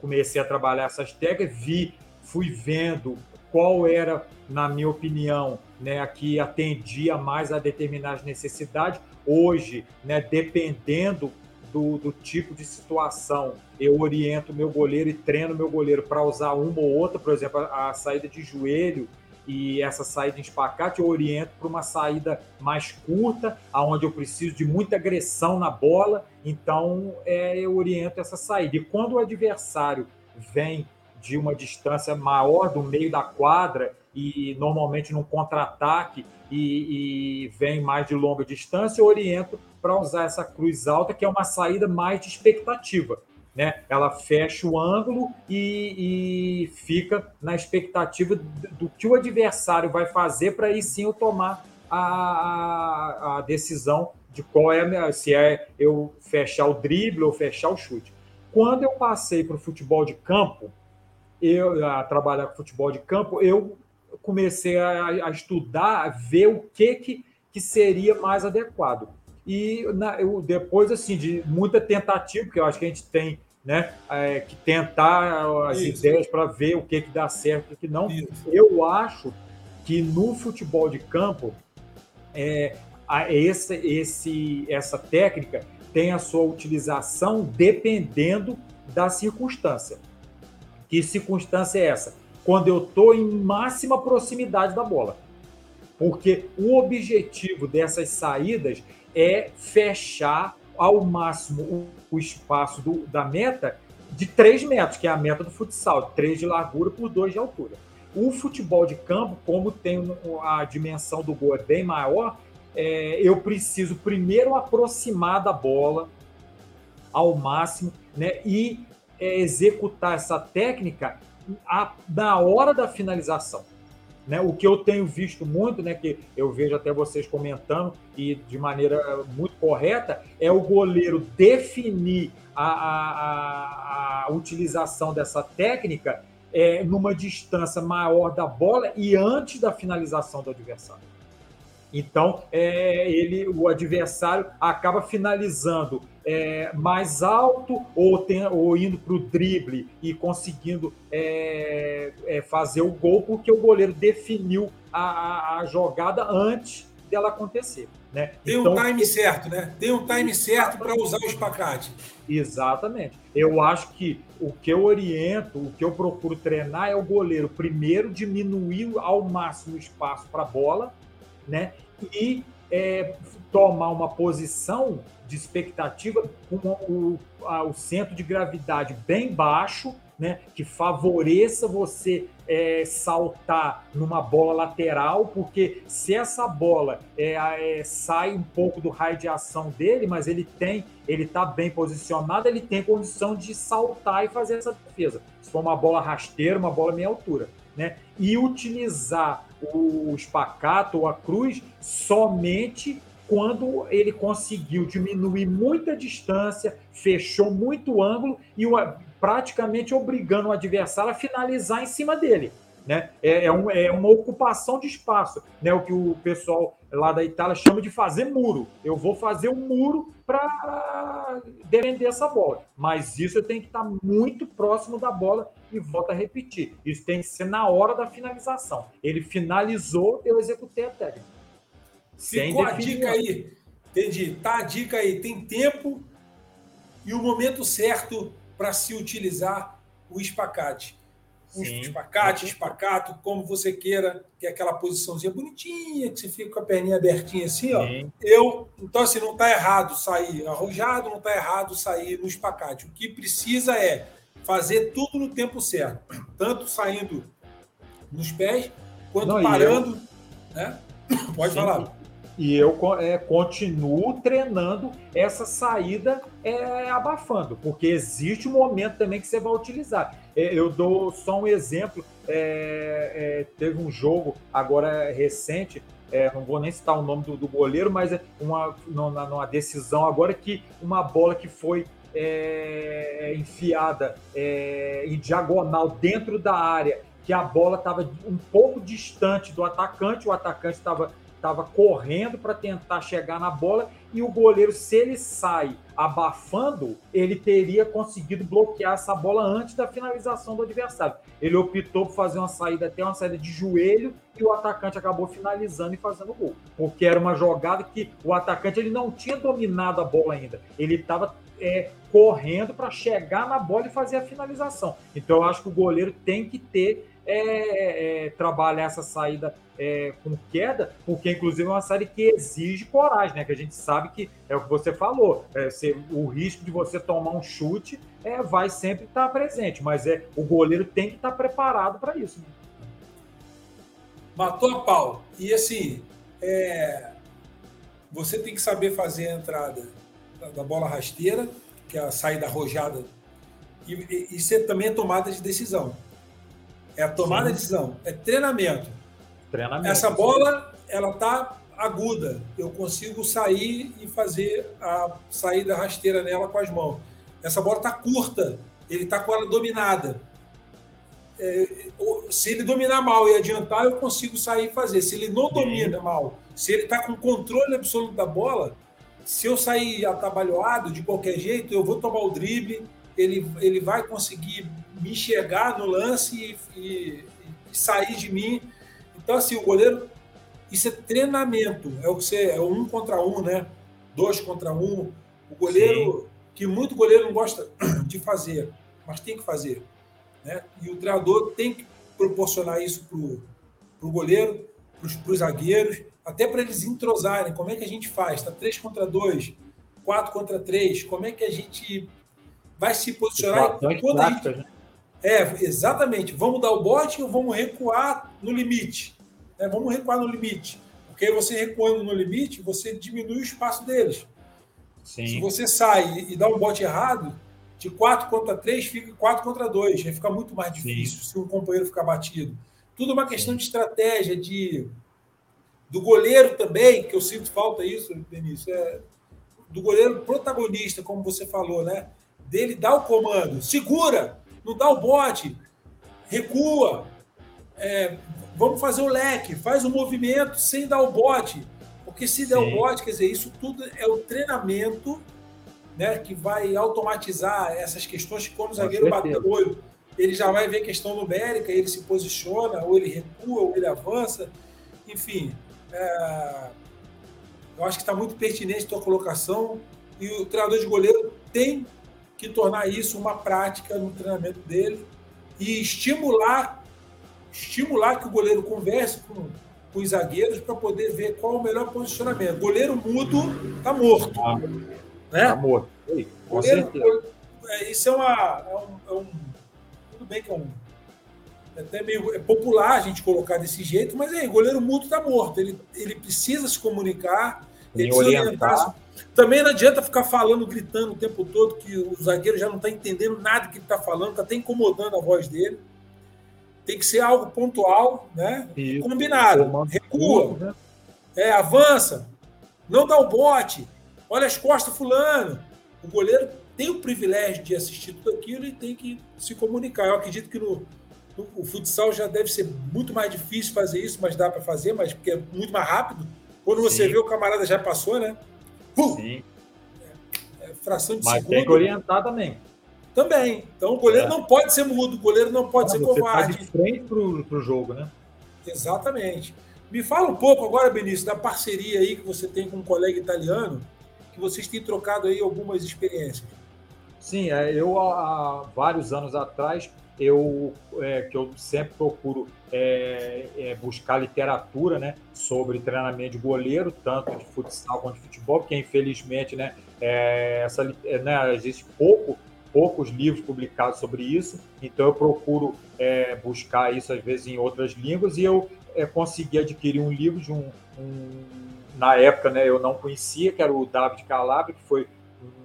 [SPEAKER 2] comecei a trabalhar essas técnicas, vi, fui vendo qual era, na minha opinião, né, a que atendia mais a determinadas necessidades. Hoje, né, dependendo do, do, tipo de situação, eu oriento meu goleiro e treino meu goleiro para usar uma ou outra, por exemplo, a, a saída de joelho e essa saída em espacate eu oriento para uma saída mais curta, aonde eu preciso de muita agressão na bola, então é, eu oriento essa saída. E quando o adversário vem de uma distância maior do meio da quadra e normalmente num contra-ataque e, e, vem mais de longa distância, eu oriento para usar essa cruz alta, que é uma saída mais de expectativa. Né? Ela fecha o ângulo e, e fica na expectativa do, que o adversário vai fazer para aí sim eu tomar a, a, a decisão de qual é se é eu fechar o drible ou fechar o chute. Quando eu passei para o futebol de campo, eu a trabalhar com futebol de campo, eu comecei a, a estudar, a ver o que, que, que seria mais adequado. E na, eu, depois assim de muita tentativa, porque eu acho que a gente tem né, é, que tentar as Isso. ideias para ver o que, que dá certo e o que não. Isso. Eu acho que no futebol de campo é, esse, esse, essa técnica tem a sua utilização dependendo da circunstância. Que circunstância é essa? Quando eu estou em máxima proximidade da bola. Porque o objetivo dessas saídas é fechar ao máximo o, espaço do, da meta de 3 metros, que é a meta do futsal, 3 de largura por 2 de altura. O futebol de campo, como tem a dimensão do gol é bem maior, é, eu preciso primeiro aproximar da bola ao máximo né, e é, executar essa técnica a, na hora da finalização. Né? O que eu tenho visto muito, né, que eu vejo até vocês comentando e de maneira muito correta, é o goleiro definir a, a, a utilização dessa técnica é, numa distância maior da bola e antes da finalização do adversário. Então, é, ele, o adversário acaba finalizando é, mais alto ou, tem, ou indo para o drible e conseguindo é, é, fazer o gol porque o goleiro definiu a, a jogada antes dela acontecer. Né?
[SPEAKER 1] Tem então, um time certo, né? Tem um time certo para usar o espacate.
[SPEAKER 2] Exatamente. Eu acho que o que eu oriento, o que eu procuro treinar é o goleiro primeiro diminuir ao máximo o espaço para a bola, né? e é, tomar uma posição de expectativa com o, o centro de gravidade bem baixo, né, que favoreça você é, saltar numa bola lateral, porque se essa bola é, é, sai um pouco do raio de ação dele, mas ele tem, ele está bem posicionado, ele tem condição de saltar e fazer essa defesa. Se for uma bola rasteira, uma bola meia altura né? E utilizar o espacato ou a cruz somente quando ele conseguiu diminuir muita distância, fechou muito ângulo e praticamente obrigando o adversário a finalizar em cima dele. Né? É, é, um, é, uma ocupação de espaço, né? o que o pessoal lá da Itália chama de fazer muro. Eu vou fazer um muro para defender essa bola, mas isso eu tenho que estar muito próximo da bola e volta a repetir. Isso tem que ser na hora da finalização. Ele finalizou, eu executei a técnica.
[SPEAKER 1] Ficou a dica aí. Entendi. Tá a dica aí. Tem tempo e o momento certo para se utilizar o espacate um Sim. espacate, espacato, como você queira, que é aquela posiçãozinha bonitinha, que você fica com a perninha abertinha assim, ó. Eu, então assim, não está errado sair arrojado, não está errado sair no espacate. O que precisa é fazer tudo no tempo certo, tanto saindo nos pés quanto não, parando, eu... né? Pode Sim. falar.
[SPEAKER 2] E eu é, continuo treinando essa saída é, abafando, porque existe um momento também que você vai utilizar. É, eu dou só um exemplo. É, é teve um jogo agora recente, é, não vou nem citar o nome do, do goleiro, mas é uma, numa, numa, decisão agora que uma bola que foi enfiada em diagonal dentro da área, que a bola estava um pouco distante do atacante, o atacante estava estava correndo para tentar chegar na bola e o goleiro, se ele sai abafando, ele teria conseguido bloquear essa bola antes da finalização do adversário. Ele optou por fazer uma saída até uma saída de joelho e o atacante acabou finalizando e fazendo o gol, porque era uma jogada que o atacante ele não tinha dominado a bola ainda, ele estava é, correndo para chegar na bola e fazer a finalização. Então, eu acho que o goleiro tem que ter é, é, trabalhar essa saída é, com queda, porque inclusive é uma série que exige coragem, né? Que a gente sabe que é o que você falou, é, o risco de você tomar um chute é, vai sempre estar presente, mas é o goleiro tem que estar preparado para isso. Né?
[SPEAKER 1] Matou a pau. E assim, é, você tem que saber fazer a entrada da, da bola rasteira, que é a saída arrojada, e, e, e ser também a tomada de decisão. É a tomada Sim. de decisão, é treinamento. Treinamento. Essa bola, ela tá aguda. Eu consigo sair e fazer a saída rasteira nela com as mãos. Essa bola tá curta, ele tá com ela dominada. É, se ele dominar mal e adiantar, eu consigo sair e fazer. Se ele não domina mal, se ele está com controle absoluto da bola, se eu sair atabalhoado de qualquer jeito, eu vou tomar o drible, ele, ele vai conseguir me enxergar no lance e, e, e sair de mim então, assim, o goleiro, isso é treinamento, é o que você, é um contra um, né? Dois contra um. O goleiro, Sim. que muito goleiro não gosta de fazer, mas tem que fazer. Né? E o treinador tem que proporcionar isso para o goleiro, para os zagueiros, até para eles entrosarem. Como é que a gente faz? Está três contra dois, quatro contra três. Como é que a gente vai se posicionar? Quando a gente... É, exatamente. Vamos dar o bote ou vamos recuar no limite? É, vamos recuar no limite. Porque você recuando no limite, você diminui o espaço deles. Sim. Se você sai e dá um bote errado, de 4 contra 3 fica 4 contra 2. Aí fica muito mais difícil Sim. se um companheiro ficar batido. Tudo uma questão de estratégia, de do goleiro também, que eu sinto falta isso, Benício, é, do goleiro protagonista, como você falou, né? Dele dar o comando, segura, não dá o bote, recua, é, vamos fazer o leque, faz o movimento sem dar o bote. Porque se der o bote, quer dizer, isso tudo é o treinamento né, que vai automatizar essas questões que quando o zagueiro bater o olho, ele já vai ver questão numérica, ele se posiciona, ou ele recua, ou ele avança. Enfim, é, eu acho que está muito pertinente a tua colocação e o treinador de goleiro tem que tornar isso uma prática no treinamento dele e estimular estimular que o goleiro converse com, com os zagueiros para poder ver qual o melhor posicionamento. Goleiro mudo está morto. Está
[SPEAKER 2] né? Tá morto. Ei,
[SPEAKER 1] goleiro, é, isso é uma. É um, é um, tudo bem que é um. É até meio é popular a gente colocar desse jeito, mas aí, goleiro mudo está morto. Ele, ele precisa se comunicar, ele precisa orientar. Também não adianta ficar falando, gritando o tempo todo, que o zagueiro já não está entendendo nada que ele está falando, está até incomodando a voz dele. Tem que ser algo pontual, né? Isso. Combinado. Recua. Né? É, avança. Não dá o bote. Olha as costas fulano. O goleiro tem o privilégio de assistir tudo aquilo e tem que se comunicar. Eu acredito que no, no o futsal já deve ser muito mais difícil fazer isso, mas dá para fazer, mas porque é muito mais rápido. Quando você Sim. vê o camarada já passou, né?
[SPEAKER 2] Sim.
[SPEAKER 1] É, é fração de
[SPEAKER 2] mas
[SPEAKER 1] segundo.
[SPEAKER 2] Mas tem que orientar também.
[SPEAKER 1] Também. Então o goleiro é. não pode ser mudo, o goleiro não pode ser você tá covarde.
[SPEAKER 2] Tá de frente para o jogo, né?
[SPEAKER 1] Exatamente. Me fala um pouco agora, Benício, da parceria aí que você tem com um colega italiano, que vocês têm trocado aí algumas experiências.
[SPEAKER 2] Sim, é, eu há vários anos atrás eu é, que eu sempre procuro é, é, buscar literatura né, sobre treinamento de goleiro, tanto de futsal quanto de futebol, porque infelizmente né, é, essa, é, né, existe pouco poucos livros publicados sobre isso, então eu procuro é, buscar isso às vezes em outras línguas e eu é, consegui adquirir um livro de um, um, na época né, eu não conhecia, que era o David Calabria, que foi,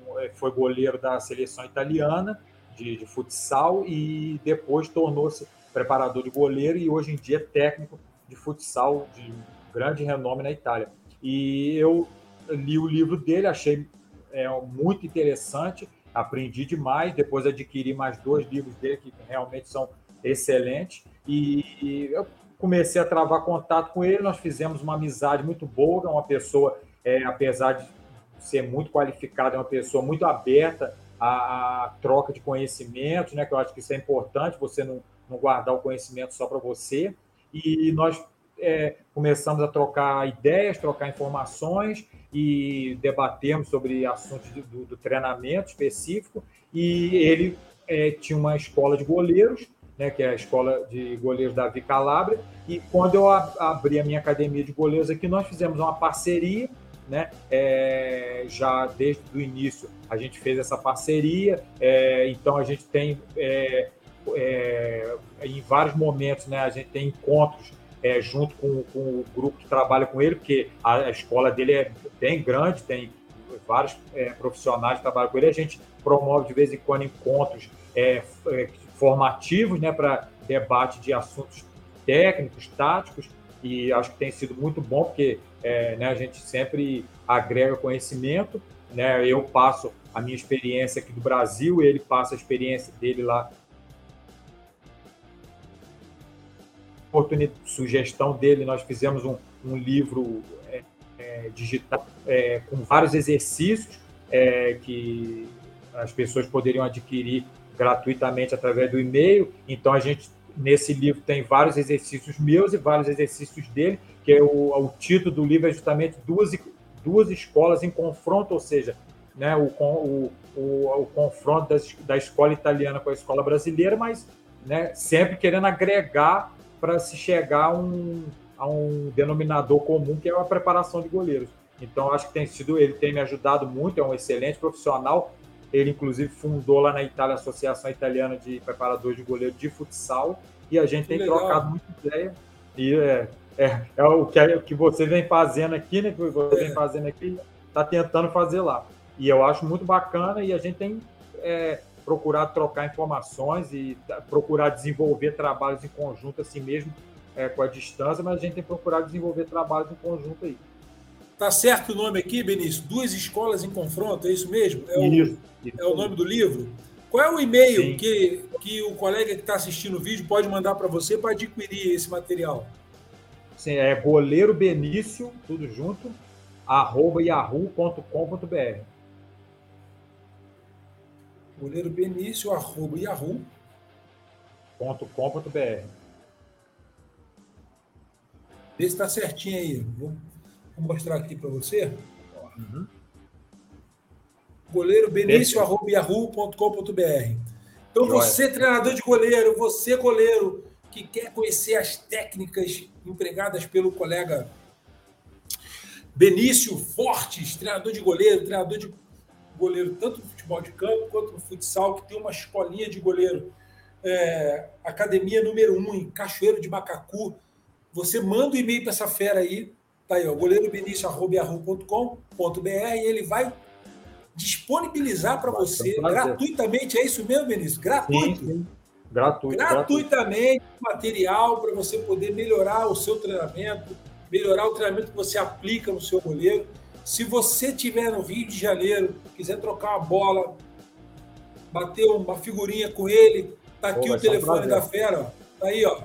[SPEAKER 2] um, é, foi goleiro da seleção italiana de, de futsal e depois tornou-se preparador de goleiro e hoje em dia é técnico de futsal de grande renome na Itália. E eu li o livro dele, achei é, muito interessante aprendi demais. Depois adquiri mais dois livros dele que realmente são excelentes. E eu comecei a travar contato com ele. Nós fizemos uma amizade muito boa. É uma pessoa, é, apesar de ser muito qualificada, é uma pessoa muito aberta à, à, troca de conhecimentos, né? Que eu acho que isso é importante. Você não, não guardar o conhecimento só para você. E nós é, começamos a trocar ideias, trocar informações e debatemos sobre assuntos do, do treinamento específico. E ele é, tinha uma escola de goleiros, né, que é a escola de goleiros da Calabria. E quando eu abri a minha academia de goleiros aqui, nós fizemos uma parceria né? É, já desde o início a gente fez essa parceria, é, então a gente tem é, é em vários momentos, né? A gente tem encontros é, junto com, com, o grupo que trabalha com ele, porque a, a, escola dele é bem grande, tem vários é, profissionais que trabalham com ele. A gente promove de vez em quando encontros formativos, né? Para debate de assuntos técnicos, táticos e acho que tem sido muito bom, porque é, né, a gente sempre agrega conhecimento. Né? Eu passo a minha experiência aqui do Brasil, ele passa a experiência dele lá. Oportunidade, sugestão dele, nós fizemos um, um livro é, é, digital é, com vários exercícios é, que as pessoas poderiam adquirir gratuitamente através do e-mail. Então a gente nesse livro tem vários exercícios meus e vários exercícios dele, que é o, o título do livro é justamente duas, duas escolas em confronto, ou seja, né, o, o, o, o confronto das, da escola italiana com a escola brasileira, mas né, sempre querendo agregar para se chegar a um, a um denominador comum, que é a preparação de goleiros. Então, acho que tem sido, ele tem me ajudado muito, é um excelente profissional, ele, inclusive, fundou lá na Itália a Associação Italiana de Preparadores de Goleiro de Futsal. E a gente que tem legal. trocado muita ideia. E é, é, é o que, é, que você vem fazendo aqui, né? Que você é. vem fazendo aqui, está tentando fazer lá. E eu acho muito bacana e a gente tem é, procurado trocar informações e procurar desenvolver trabalhos em conjunto, assim mesmo, é, com a distância, mas a gente tem procurado desenvolver trabalhos em conjunto aí.
[SPEAKER 1] Tá certo o nome aqui, Benício? Duas escolas em confronto, é isso mesmo? É o, isso, isso. É o nome do livro? Qual é o e-mail que, que o colega que está assistindo o vídeo pode mandar para você para adquirir esse material?
[SPEAKER 2] Sim, é goleiro Benício, tudo junto, arroba yahoo.com.br.
[SPEAKER 1] Goleiro Benício, arroba
[SPEAKER 2] yahoo.com.br.
[SPEAKER 1] Vê se está certinho aí. Vou Vou mostrar aqui para você. Uhum. Goleiro benício.yahoo.com.br. Então, você, treinador de goleiro, você, goleiro, que quer conhecer as técnicas empregadas pelo colega Benício Fortes, treinador de goleiro, treinador de goleiro tanto no futebol de campo quanto no futsal, que tem uma escolinha de goleiro, é, academia número um em Cachoeiro de Macacu. Você manda o um e-mail para essa fera aí, Tá aí, ó, goleirobenício.com.br e ele vai disponibilizar para você gratuitamente. É isso mesmo, Benício? Gratuito. Sim, sim.
[SPEAKER 2] Gratuito,
[SPEAKER 1] gratuitamente gratuito. material para você poder melhorar o seu treinamento, melhorar o treinamento que você aplica no seu goleiro. Se você estiver no Rio de Janeiro, quiser trocar uma bola, bater uma figurinha com ele, tá aqui Pô, o telefone da fera, ó. Tá aí, ó.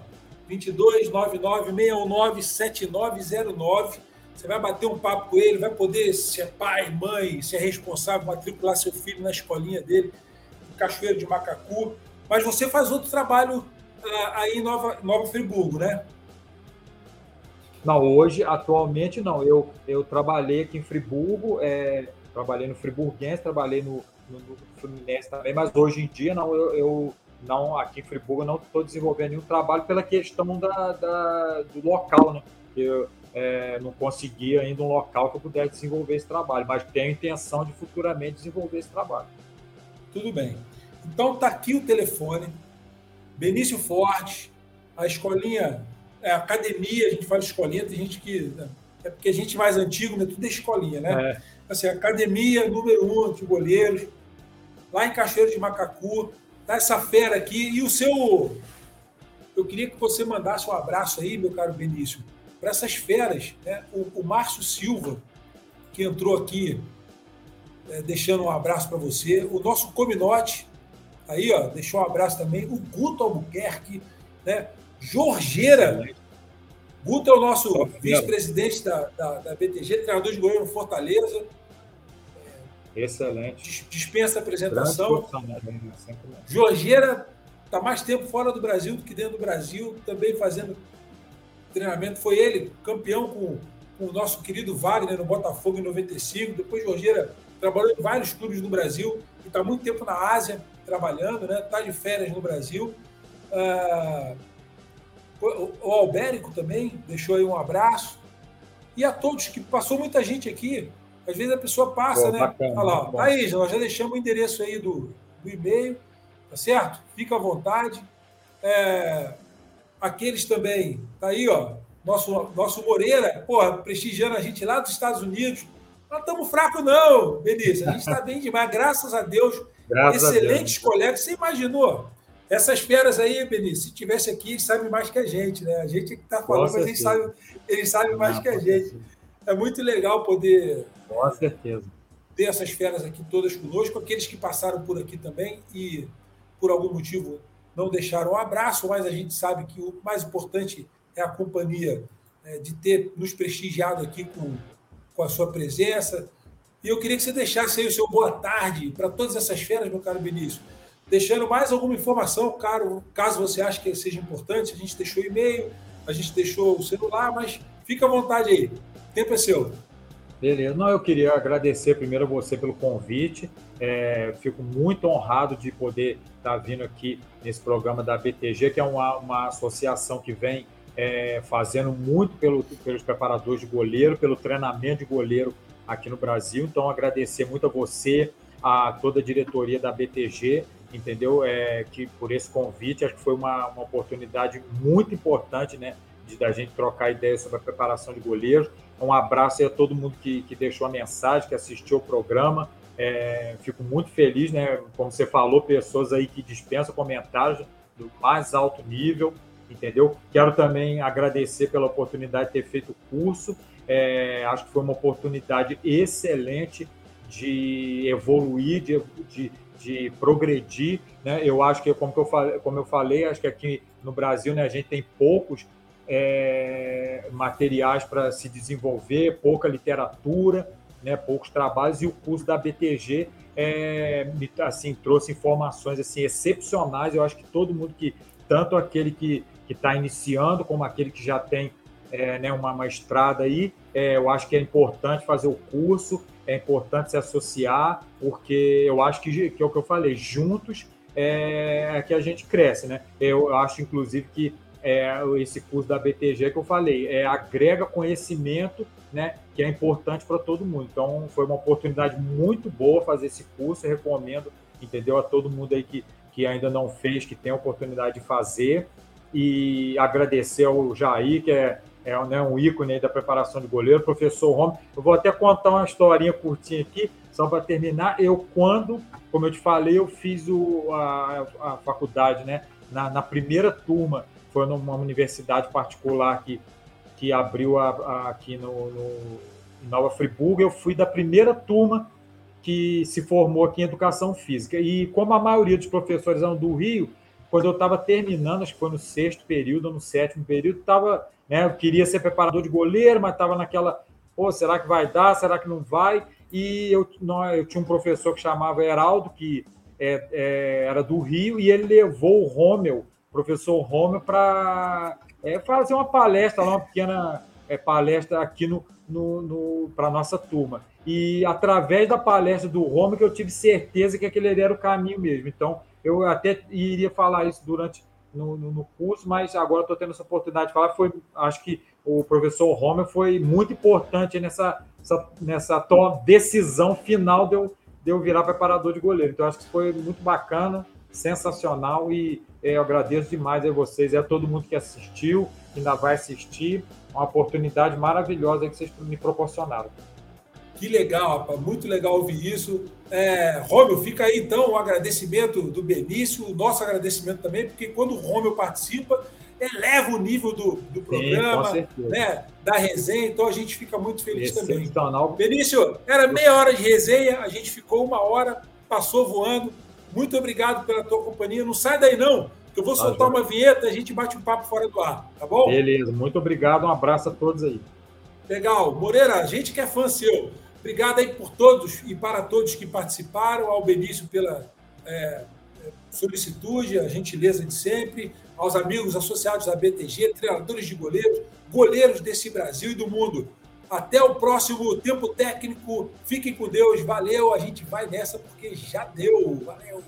[SPEAKER 1] 22 99 7909. Você vai bater um papo com ele, vai poder ser pai, mãe, ser responsável, matricular seu filho na escolinha dele, em Cachoeiro de Macacu. Mas você faz outro trabalho ah, aí em Nova, Nova Friburgo, né?
[SPEAKER 2] Não, hoje, atualmente, não. Eu, eu trabalhei aqui em Friburgo, é, trabalhei no Friburguense, trabalhei no, no, no, Fluminense também, mas hoje em dia, não, eu, eu não aqui em Friburgo não estou desenvolvendo nenhum trabalho pela questão da, da do local, né? Eu é, não consegui ainda um local que eu pudesse desenvolver esse trabalho, mas tenho intenção de futuramente desenvolver esse trabalho.
[SPEAKER 1] Tudo bem. Então tá aqui o telefone, Benício Forte, a escolinha, é, academia, a gente fala escolinha, tem gente que. Né? É porque a gente mais antigo, né? Tudo é escolinha, né? É. Assim, academia número um de goleiros, lá em Cachoeiro de Macacu, tá essa fera aqui. E o seu. Eu queria que você mandasse um abraço aí, meu caro Benício, para essas feras. Né? O, o Márcio Silva, que entrou aqui, é, deixando um abraço para você. O nosso Cominote, aí, ó, deixou um abraço também. O Guto Albuquerque, né? Jorgeira. Guto é o nosso vice-presidente da, da, da BTG, treinador de goleiro no Fortaleza.
[SPEAKER 2] Excelente.
[SPEAKER 1] Dispensa a apresentação. Né? Jorgeira está mais tempo fora do Brasil do que dentro do Brasil, também fazendo treinamento. Foi ele, campeão com, com o nosso querido Wagner no Botafogo em 95. Depois Jorgeira trabalhou em vários clubes no Brasil e está muito tempo na Ásia trabalhando, né? Está de férias no Brasil. Ah, o Albérico também deixou aí um abraço. E a todos que passou muita gente aqui. Às vezes a pessoa passa, Pô, né? Bacana, Olha lá, ó. aí, nós já deixamos o endereço aí do, do e-mail, tá certo? Fica à vontade. É, aqueles também, tá aí, ó. Nosso, nosso Moreira, porra, prestigiando a gente lá dos Estados Unidos. Não estamos fracos, não, Benício. A gente está bem demais, graças a Deus. Graças Excelentes a Deus. colegas. Você imaginou? Essas feras aí, Benício, se tivesse aqui, eles sabem mais que a gente, né? A gente que está falando, mas eles sabem, eles sabem mais que a gente. É muito legal poder.
[SPEAKER 2] Com certeza.
[SPEAKER 1] Ter essas feras aqui todas conosco, aqueles que passaram por aqui também e, por algum motivo, não deixaram um abraço, mas a gente sabe que o mais importante é a companhia né, de ter nos prestigiado aqui com, com a sua presença. E eu queria que você deixasse aí o seu boa tarde para todas essas feras, meu caro Benício deixando mais alguma informação, caro, caso você ache que seja importante. A gente deixou e-mail, a gente deixou o celular, mas fica à vontade aí. O tempo é seu.
[SPEAKER 2] Beleza. Não, eu queria agradecer primeiro a você pelo convite. É, fico muito honrado de poder estar vindo aqui nesse programa da BTG, que é uma, uma associação que vem é, fazendo muito pelo, pelos preparadores de goleiro, pelo treinamento de goleiro aqui no Brasil. Então, agradecer muito a você, a toda a diretoria da BTG entendeu? É, que por esse convite, acho que foi uma, uma oportunidade muito importante, né? De da gente trocar ideias sobre a preparação de goleiros. Um abraço aí a todo mundo que, que deixou a mensagem, que assistiu o programa. É, fico muito feliz, né? Como você falou, pessoas aí que dispensam comentários do mais alto nível, entendeu? Quero também agradecer pela oportunidade de ter feito o curso. É, acho que foi uma oportunidade excelente de evoluir, de, de de progredir. Né? Eu acho que, como eu, falei, como eu falei, acho que aqui no Brasil né, a gente tem poucos é, materiais para se desenvolver, pouca literatura, né, poucos trabalhos, e o curso da BTG é, assim, trouxe informações assim, excepcionais. Eu acho que todo mundo que, tanto aquele que está iniciando, como aquele que já tem é, né, uma, uma estrada aí, é, eu acho que é importante fazer o curso é importante se associar, porque eu acho que, que é o que eu falei, juntos é, é que a gente cresce, né? Eu acho, inclusive, que é, esse curso da BTG que eu falei, é, agrega conhecimento, né, que é importante para todo mundo. Então, foi uma oportunidade muito boa fazer esse curso, eu recomendo, entendeu, a todo mundo aí que, que ainda não fez, que tem a oportunidade de fazer, e agradecer ao Jair, que é é né, um ícone da preparação de goleiro, professor Romo. Eu vou até contar uma historinha curtinha aqui, só para terminar. Eu, quando, como eu te falei, eu fiz o, a, a faculdade, né? Na, na, primeira turma, foi numa universidade particular que, que abriu a, a, aqui no, no, em Nova Friburgo. Eu fui da primeira turma que se formou aqui em Educação Física. E como a maioria dos professores eram do Rio, quando eu estava terminando, acho que foi no sexto período ou no sétimo período, estava né? Eu queria ser preparador de goleiro, mas estava naquela, pô, será que vai dar? Será que não vai? E eu, não, eu tinha um professor que chamava Heraldo, que é, é, era do Rio, e ele levou o Rommel, professor Rommel, para é, fazer uma palestra, uma pequena é, palestra aqui no, no, no para nossa turma. E através da palestra do Rommel que eu tive certeza que aquele era o caminho mesmo. Então, eu até iria falar isso durante no, no, no curso, mas agora estou tendo essa oportunidade de falar. Foi, acho que o professor Romer foi muito importante nessa, essa, nessa decisão final de eu, de eu virar preparador de goleiro. Então, acho que foi muito bacana, sensacional e é, eu agradeço demais a vocês e a todo mundo que assistiu, que ainda vai assistir. Uma oportunidade maravilhosa que vocês me proporcionaram.
[SPEAKER 1] Que legal, rapaz. Muito legal ouvir isso. É, Rômio, fica aí então o agradecimento do Benício, o nosso agradecimento também, porque quando o Rômio participa, eleva o nível do, do programa, Sim, né, da resenha, então a gente fica muito feliz também. Benício, era meia hora de resenha, a gente ficou uma hora, passou voando. Muito obrigado pela tua companhia. Não sai daí, não, que eu vou soltar uma vinheta e a gente bate um papo fora do ar, tá bom?
[SPEAKER 2] Beleza, muito obrigado, um abraço a todos aí.
[SPEAKER 1] Legal. Moreira, a gente que é fã seu. Obrigado aí por todos e para todos que participaram, ao Benício pela, é, solicitude, a gentileza de sempre, aos amigos associados à BTG, treinadores de goleiros, goleiros desse Brasil e do mundo. Até o próximo tempo técnico. Fiquem com Deus. Valeu. A gente vai nessa porque já deu. Valeu.